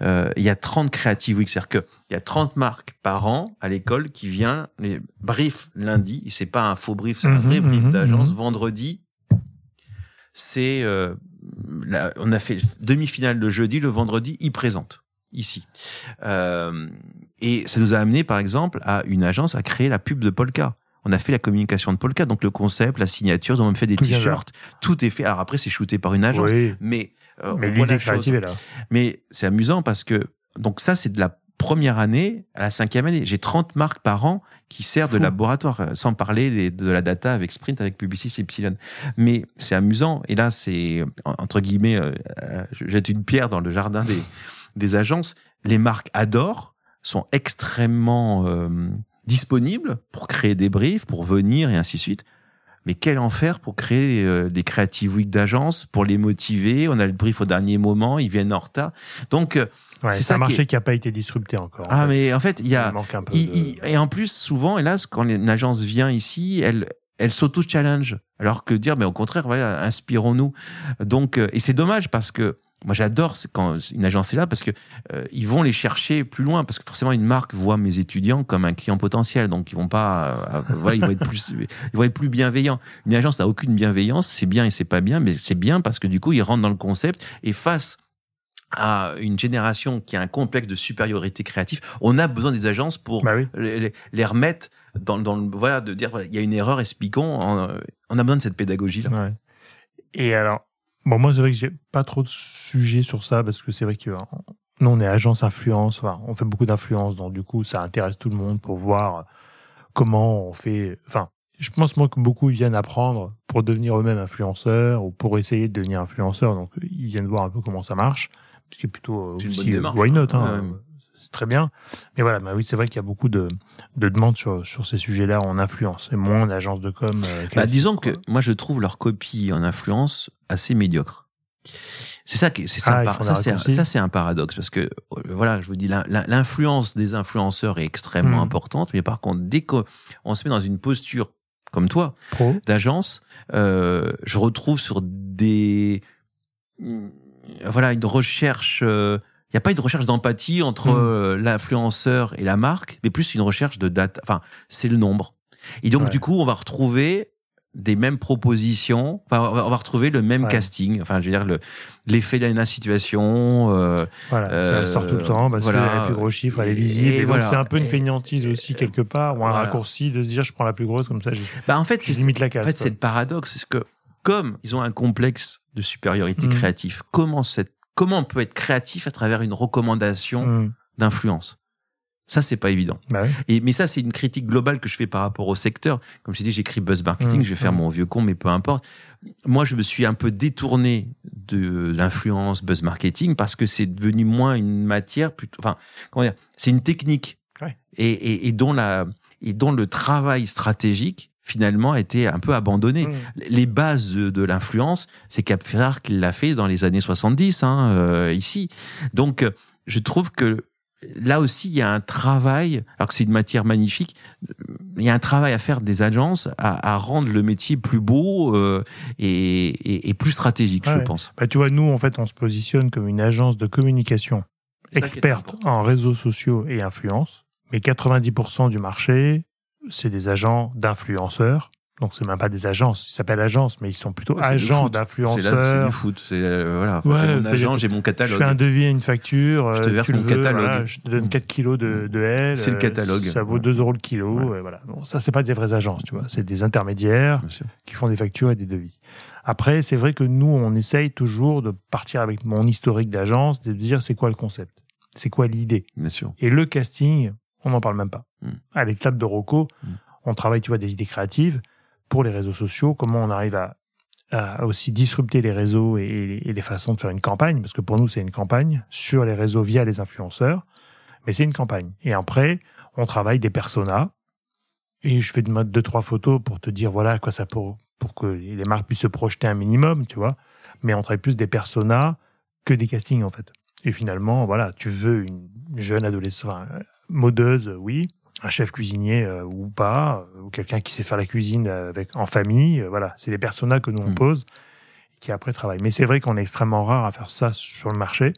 Speaker 2: Euh, il y a 30 Creative Week, c'est-à-dire que il y a 30 marques par an à l'école qui vient les brief lundi, et c'est pas un faux brief, c'est un
Speaker 1: Mhm,
Speaker 2: vrai brief
Speaker 1: mhm,
Speaker 2: d'agence. Vendredi, c'est euh, la- on a fait demi-finale le jeudi, le vendredi, ils présentent ici. Euh, et ça nous a amené, par exemple, à une agence à créer la pub de Polka. On a fait la communication de Polka, donc le concept, la signature, ils ont même fait des t-shirts, tout est fait. Alors après, c'est shooté par une agence,
Speaker 1: Oui,
Speaker 2: mais euh,
Speaker 1: mais.
Speaker 2: Mais c'est amusant parce que donc ça, c'est de la première année à la cinquième année. J'ai 30 marques par an qui servent de laboratoire, euh, sans parler des- de la data avec Sprint, avec Publicis, Epsilon. Mais c'est amusant. Et là, c'est, en- entre guillemets, euh, euh, je jette une pierre dans le jardin des, (laughs) des agences. Les marques adorent, sont extrêmement euh, disponibles pour créer des briefs, pour venir et ainsi de suite. Mais quel enfer pour créer euh, des creative week d'agence, pour les motiver. On a le brief au dernier moment, ils viennent en retard. Donc,
Speaker 1: Ouais,
Speaker 2: c'est
Speaker 1: un marché qui n'a pas été disrupté encore. en
Speaker 2: ah,
Speaker 1: fait.
Speaker 2: mais en fait, il y a,
Speaker 1: Il manque un peu.
Speaker 2: il-
Speaker 1: de-
Speaker 2: il- et en plus, souvent, hélas, quand une agence vient ici, elle, elle s'auto-challenge. Alors que dire, mais au contraire, voilà, inspirons-nous. Donc, euh, et c'est dommage parce que moi, j'adore quand une agence est là parce que euh, ils vont les chercher plus loin parce que forcément, une marque voit mes étudiants comme un client potentiel. Donc, ils vont pas, euh, voilà, ils vont être plus, ils vont être plus bienveillants. Une agence n'a aucune bienveillance. C'est bien et c'est pas bien, mais c'est bien parce que du coup, ils rentrent dans le concept et face à une génération qui a un complexe de supériorité créative, on a besoin des agences pour
Speaker 1: Bah oui.
Speaker 2: les, remettre dans, dans le voilà de dire voilà il y a une erreur expliquons on, on a besoin de cette pédagogie là
Speaker 1: Ouais. Et alors, bon, moi, c'est vrai que j'ai pas trop de sujets sur ça parce que c'est vrai que euh, nous, on est agence influence, enfin, on fait beaucoup d'influence, donc du coup, ça intéresse tout le monde pour voir comment on fait. Enfin, je pense moi que beaucoup viennent apprendre pour devenir eux-mêmes influenceurs ou pour essayer de devenir influenceurs, donc ils viennent voir un peu comment ça marche, qui est plutôt euh,
Speaker 2: une
Speaker 1: aussi,
Speaker 2: bonne
Speaker 1: euh,
Speaker 2: démarche.
Speaker 1: why not, hein,
Speaker 2: Ouais.
Speaker 1: euh, c'est très bien. Mais voilà, bah oui, c'est vrai qu'il y a beaucoup de, de demandes sur, sur ces sujets-là en influence, et moins en agence de com. euh,
Speaker 2: bah, disons que moi je trouve leur copie en influence assez médiocre c'est ça qui est- c'est ça,
Speaker 1: Ah,
Speaker 2: ça,
Speaker 1: des
Speaker 2: c'est un-
Speaker 1: raccourcis.
Speaker 2: ça c'est un paradoxe parce que voilà je vous dis l'in- l'in- l'influence des influenceurs est extrêmement
Speaker 1: Hmm.
Speaker 2: importante mais par contre dès qu'on se met dans une posture comme toi d'agence, euh, je retrouve sur des voilà une recherche. Il n'y a pas une recherche d'empathie entre
Speaker 1: Mm.
Speaker 2: euh, l'influenceur et la marque, mais plus une recherche de data. Enfin, c'est le nombre. Et donc
Speaker 1: Ouais.
Speaker 2: du coup, on va retrouver des mêmes propositions. Enfin, on, va, retrouver le même
Speaker 1: Ouais.
Speaker 2: casting. Enfin, je veux dire, le- l'effet de la situation. euh,
Speaker 1: Voilà, ça
Speaker 2: Euh,
Speaker 1: sort tout le temps parce
Speaker 2: voilà.
Speaker 1: les plus gros chiffres, elle est visible.
Speaker 2: et
Speaker 1: Et, donc,
Speaker 2: voilà.
Speaker 1: c'est un peu une feignantise aussi, quelque part, ou un
Speaker 2: Voilà.
Speaker 1: raccourci de se dire je prends la plus grosse, comme ça, je,
Speaker 2: bah, en fait,
Speaker 1: je limite la
Speaker 2: en
Speaker 1: casse.
Speaker 2: fait, c'est le paradoxe. C'est que comme ils ont un complexe de supériorité
Speaker 1: Mhm.
Speaker 2: créative, comment, cette, comment on peut être créatif à travers une recommandation
Speaker 1: Hum,
Speaker 2: d'influence? Ça, c'est pas évident.
Speaker 1: bah oui.
Speaker 2: Et, mais ça, c'est une critique globale que je fais par rapport au secteur. Comme je dit, j'écris buzz marketing,
Speaker 1: Mmh,
Speaker 2: je vais faire
Speaker 1: mmh.
Speaker 2: mon vieux con, mais peu importe. Moi, je me suis un peu détourné de l'influence buzz marketing parce que c'est devenu moins une matière, plutôt, enfin, comment dire, c'est une technique.
Speaker 1: Ouais.
Speaker 2: Et, et, et dont la, et dont le travail stratégique, finalement, a été un peu abandonné.
Speaker 1: Hum.
Speaker 2: Les bases de, de l'influence, c'est Capferrar qui l'a fait dans les années 70, hein, euh, ici. Donc, euh, je trouve que là aussi, il y a un travail, alors que c'est une matière magnifique, il y a un travail à faire des agences à, à rendre le métier plus beau euh, et, et, et plus stratégique, je
Speaker 1: Ouais.
Speaker 2: pense.
Speaker 1: Bah, tu vois, nous, en fait, on se positionne comme une agence de communication experte en réseaux sociaux et influence. Mais 90% du marché, c'est des agents d'influenceurs. Donc, c'est même pas des agences. Ils s'appellent agences, mais ils sont plutôt
Speaker 2: Ouais,
Speaker 1: agents.
Speaker 2: C'est là- c'est
Speaker 1: d'influenceurs.
Speaker 2: du foot. C'est euh, voilà.
Speaker 1: Ouais,
Speaker 2: j'ai mon agent, j'ai mon
Speaker 1: Je
Speaker 2: catalogue.
Speaker 1: fais un devis à une facture,
Speaker 2: Je te
Speaker 1: euh,
Speaker 2: verse
Speaker 1: tu
Speaker 2: mon
Speaker 1: veux,
Speaker 2: catalogue.
Speaker 1: voilà, je te donne 4 kilos de, de L.
Speaker 2: C'est le
Speaker 1: euh,
Speaker 2: catalogue.
Speaker 1: Ça vaut
Speaker 2: Ouais.
Speaker 1: 2 euros le kilo. Et voilà. Bon, ça, c'est pas des vraies agences, tu vois. C'est des intermédiaires qui font des factures et des devis. Après, c'est vrai que nous, on essaye toujours de partir avec mon historique d'agence, de dire c'est quoi le concept, c'est quoi l'idée?
Speaker 2: Bien sûr.
Speaker 1: Et le casting, on n'en parle même pas.
Speaker 2: Mm.
Speaker 1: À l'étape de Rocco,
Speaker 2: Mm.
Speaker 1: on travaille, tu vois, des idées créatives pour les réseaux sociaux, comment on arrive à, à aussi disrupter les réseaux et, et les façons de faire une campagne, parce que pour nous, c'est une campagne sur les réseaux via les influenceurs, mais c'est une campagne. Et après, on travaille des personas, et je fais de mode deux, trois photos pour te dire, voilà, quoi ça pour, pour que les marques puissent se projeter un minimum, tu vois. Mais on travaille plus des personas que des castings, en fait. Et finalement, voilà, tu veux une jeune adolescente, modeuse, oui, un chef cuisinier euh, ou pas, euh, ou quelqu'un qui sait faire la cuisine euh, avec en famille, euh, voilà, c'est les personas que nous on
Speaker 2: Mm.
Speaker 1: pose et qui après travaillent. Mais c'est vrai qu'on est extrêmement rare à faire ça sur le marché,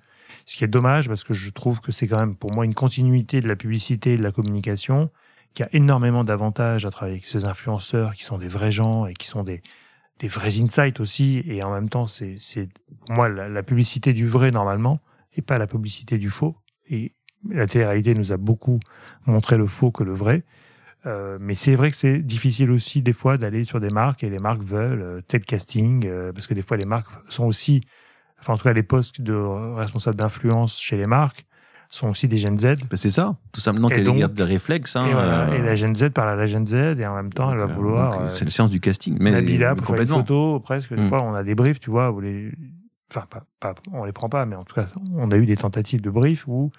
Speaker 1: ce qui est dommage parce que je trouve que c'est quand même pour moi une continuité de la publicité et de la communication qui a énormément d'avantages à travailler avec ces influenceurs qui sont des vrais gens et qui sont des des vrais insights aussi et en même temps c'est c'est pour moi la, la publicité du vrai normalement et pas la publicité du faux et la télé-réalité nous a beaucoup montré le faux que le vrai Euh, mais c'est vrai que c'est difficile aussi des fois d'aller sur des marques et les marques veulent euh, tel casting euh, parce que des fois les marques sont aussi enfin en tout cas les postes de responsables d'influence chez les marques sont aussi des Gen Z
Speaker 2: Ben, c'est ça, tout simplement qu'elle
Speaker 1: donc-
Speaker 2: garde des réflexes. Hein,
Speaker 1: et, voilà,
Speaker 2: euh,
Speaker 1: et la Gen Z parle à la Gen Z et en même temps elle va vouloir
Speaker 2: c'est le séance du casting. Mais
Speaker 1: Nabila pour faire une
Speaker 2: complètement.
Speaker 1: photo presque des
Speaker 2: Mm.
Speaker 1: fois on a des briefs tu vois où les enfin pas, pas on les prend pas mais en tout cas on a eu des tentatives de briefs où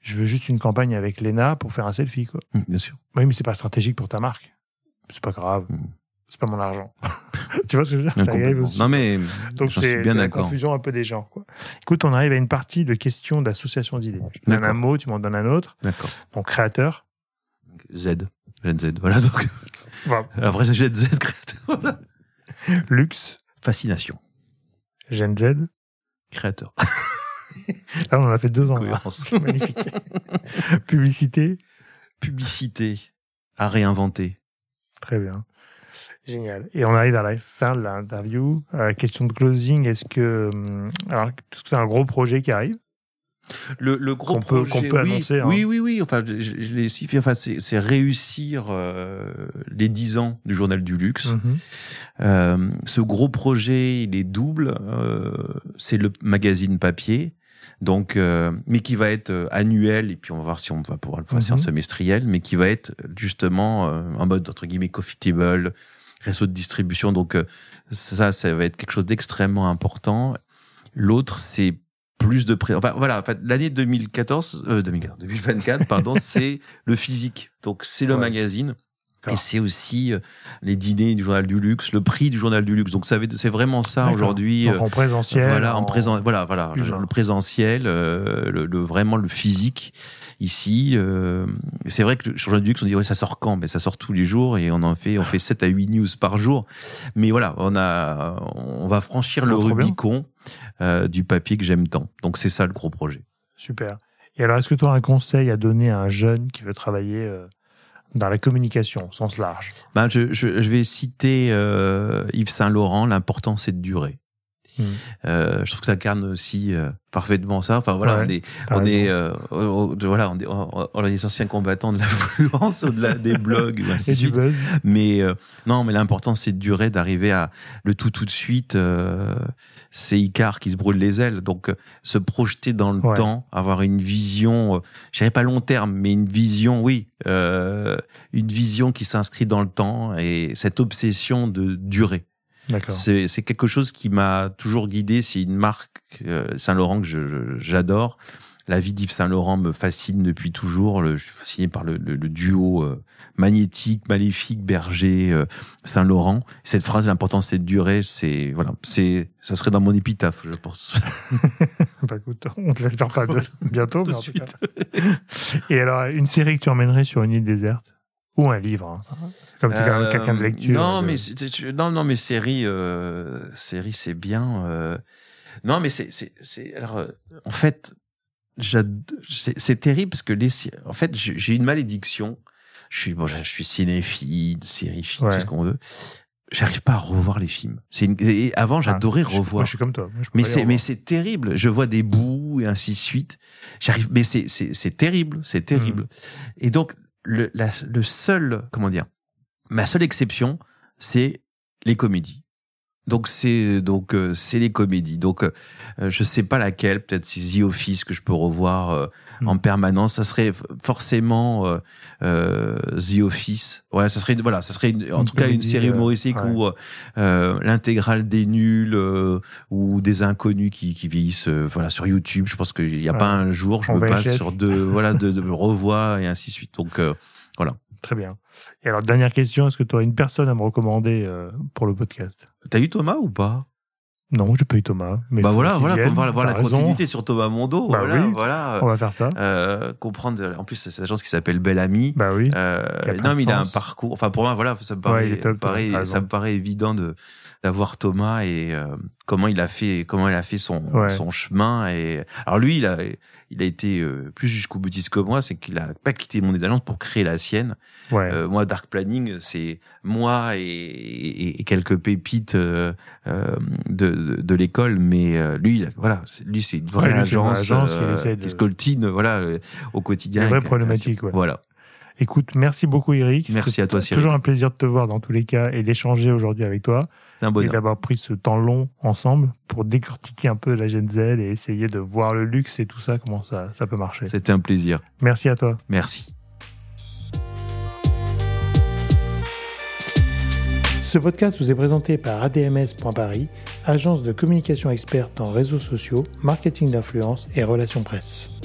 Speaker 1: je veux juste une campagne avec Lena pour faire un selfie quoi
Speaker 2: Mm, Bien sûr.
Speaker 1: oui mais c'est pas stratégique pour ta marque c'est pas grave
Speaker 2: Mm.
Speaker 1: c'est pas mon argent (laughs) tu vois ce que je veux dire? Ça arrive aussi
Speaker 2: Non mais
Speaker 1: donc c'est la confusion un peu des gens quoi écoute on arrive à une partie de questions d'association d'idées je te donne un mot tu m'en donnes un autre
Speaker 2: D'accord.
Speaker 1: donc créateur
Speaker 2: Z. Gen Z. Voilà donc. (laughs) Après Gen Z créateur. Voilà.
Speaker 1: luxe
Speaker 2: Fascination.
Speaker 1: Gen Z
Speaker 2: Créateur. (laughs)
Speaker 1: là on en a fait deux ans hein.
Speaker 2: Cohérence.
Speaker 1: c'est magnifique (laughs) publicité
Speaker 2: Publicité. À réinventer.
Speaker 1: Très bien. Génial. Et on arrive à la fin de l'interview. Euh, question de closing. Est-ce que. hum, Alors, est-ce que c'est un gros projet qui arrive?
Speaker 2: Le, le gros
Speaker 1: Qu'on peut-
Speaker 2: projet,
Speaker 1: qu'on peut
Speaker 2: oui,
Speaker 1: annoncer, hein.
Speaker 2: oui, oui, oui. Enfin, je, je l'ai. Enfin, c'est c'est réussir euh, les 10 ans du journal du luxe.
Speaker 1: Mhm.
Speaker 2: Euh, ce gros projet, il est double. C'est le magazine papier, donc, euh, mais qui va être euh, annuel. Et puis, on va voir si on va pouvoir le passer en
Speaker 1: Mhm.
Speaker 2: semestriel, mais qui va être justement euh, en mode entre guillemets coffee table, réseau de distribution. Donc, euh, ça, ça va être quelque chose d'extrêmement important. L'autre, c'est plus de pré... enfin, voilà, l'année 2014, euh, 2014, 2024, pardon, (laughs) c'est le physique. Donc, c'est le
Speaker 1: Ouais.
Speaker 2: magazine. Et c'est aussi euh, les dîners du journal du luxe, le prix du journal du luxe. Donc c'est vraiment ça aujourd'hui.
Speaker 1: Donc
Speaker 2: euh,
Speaker 1: en présentiel.
Speaker 2: voilà, en présent, voilà, voilà, le présentiel, euh, le, le- vraiment le physique ici. euh, c'est vrai que le journal du luxe, on dit ouais, ça sort quand? Mais ça sort tous les jours et on en fait, on fait 7 à 8 news par jour. Mais voilà, on a, on va franchir le
Speaker 1: Oh.
Speaker 2: Rubicon euh, du papier que j'aime tant. Donc c'est ça le gros projet.
Speaker 1: Super. Et alors, est-ce que tu as un conseil à donner à un jeune qui veut travailler dans la communication au sens large
Speaker 2: ben, je, je, je vais citer euh, Yves Saint-Laurent, l'important c'est de durer.
Speaker 1: Hmm.
Speaker 2: Euh, je trouve que ça incarne aussi euh, parfaitement ça. Enfin voilà,
Speaker 1: Ouais,
Speaker 2: on est, on euh, voilà, on est, on- on est des anciens combattants de l'influence (laughs) au-delà des blogs ou ainsi
Speaker 1: Et
Speaker 2: de suite.
Speaker 1: buzz
Speaker 2: Mais euh, non, mais l'important c'est de durer, d'arriver à le tout tout de suite. C'est Icar qui se brûle les ailes. Donc euh, se projeter dans le
Speaker 1: Ouais.
Speaker 2: temps, avoir une vision, euh, je dirais pas long terme, mais une vision, oui, euh, une vision qui s'inscrit dans le temps et cette obsession de.
Speaker 1: D'accord.
Speaker 2: C'est quelque chose qui m'a toujours guidé. C'est une marque euh, Saint-Laurent que je- je- j'adore. La vie d'Yves Saint-Laurent me fascine depuis toujours. Le- je suis fasciné par le, le- le duo euh, magnétique, maléfique, berger, euh, Saint-Laurent. Cette phrase, l'important c'est de durer. C'est voilà, c'est ça serait dans mon épitaphe, je pense. (laughs)
Speaker 1: Bah, écoute, on te l'espère pas de- (laughs) bientôt, mais
Speaker 2: de
Speaker 1: tout cas. (laughs) Et alors, une série que tu emmènerais sur une île déserte? Ou un livre hein. Comme tu es quand même
Speaker 2: Euh,
Speaker 1: quelqu'un de lecture.
Speaker 2: Non,
Speaker 1: de-
Speaker 2: mais non, non, mais série, euh, série, c'est bien. euh. Non, mais c'est, c'est, c'est. Alors, en fait, c'est, terrible parce que les, en fait, j'ai une malédiction. Je suis, bon, je suis cinéphile,
Speaker 1: Ouais.
Speaker 2: tout ce qu'on veut. J'arrive pas à revoir les films. C'est une- avant, j'adorais
Speaker 1: Ah, je-
Speaker 2: revoir.
Speaker 1: Moi, je suis comme toi.
Speaker 2: Mais c'est, mais c'est terrible. Je vois des bouts et ainsi de suite. J'arrive, mais c'est, c'est, c'est terrible. C'est terrible.
Speaker 1: Hmm.
Speaker 2: Et donc, le, la, le seul, comment dire, ma seule exception, c'est les comédies. Donc c'est donc euh, c'est les comédies. Donc euh, je sais pas laquelle. Peut-être c'est The Office que je peux revoir euh, en permanence. Ça serait forcément euh, euh, The Office. Ouais, ça serait voilà, ça serait une- en
Speaker 1: Une
Speaker 2: tout cas une série
Speaker 1: euh,
Speaker 2: humoristique
Speaker 1: ouais.
Speaker 2: ou euh, l'intégrale des nuls euh, ou des inconnus qui, qui vieillissent. voilà sur YouTube. Je pense qu'il n'y a
Speaker 1: Ouais.
Speaker 2: pas un jour je me passe sur de voilà de, de revois et ainsi de suite. Donc euh,
Speaker 1: Très bien. Et alors, dernière question est-ce que tu aurais une personne à me recommander euh, pour le podcast?
Speaker 2: T'as eu Thomas ou pas?
Speaker 1: Non, j'ai pas eu Thomas. Mais
Speaker 2: Bah voilà, voilà,
Speaker 1: vienne,
Speaker 2: pour voir, la
Speaker 1: raison.
Speaker 2: continuité sur Thomas Mondo.
Speaker 1: Bah
Speaker 2: voilà,
Speaker 1: oui.
Speaker 2: voilà.
Speaker 1: On va faire ça.
Speaker 2: Euh, comprendre. En plus, c'est cette agence qui s'appelle Belle Amie.
Speaker 1: Bah oui.
Speaker 2: Euh, non, mais il a un parcours. Enfin, pour moi, voilà, me paraît,
Speaker 1: top,
Speaker 2: paraît- ça me paraît évident de d'avoir Thomas et euh, comment il a fait, comment il a fait son
Speaker 1: Ouais.
Speaker 2: son chemin. Et alors lui, il a il a été euh, plus jusqu'au boutiste que moi, c'est qu'il a pas quitté mon agence pour créer la sienne.
Speaker 1: Ouais.
Speaker 2: Euh, moi, Dark Planning, c'est moi et, et- et quelques pépites de, de, de l'école, mais lui, il voilà, c'est- lui, c'est une vraie
Speaker 1: Ouais, c'est une vraie
Speaker 2: agence,
Speaker 1: agence essaie de-
Speaker 2: qui scoltine, voilà, au quotidien.
Speaker 1: Problématiques,
Speaker 2: création.
Speaker 1: ouais.
Speaker 2: Voilà.
Speaker 1: Écoute, merci beaucoup, Eric.
Speaker 2: Merci à toi, Cyril.
Speaker 1: Toujours un plaisir de te voir dans tous les cas et d'échanger aujourd'hui avec toi.
Speaker 2: C'est un
Speaker 1: et
Speaker 2: bonheur.
Speaker 1: d'avoir pris ce temps long ensemble pour décortiquer un peu la Gen Z et essayer de voir le luxe et tout ça, comment ça, ça peut marcher.
Speaker 2: C'était un plaisir.
Speaker 1: Merci à toi.
Speaker 2: Merci.
Speaker 1: Ce podcast vous est présenté par ADMS.Paris, agence de communication experte en réseaux sociaux, marketing d'influence et relations presse.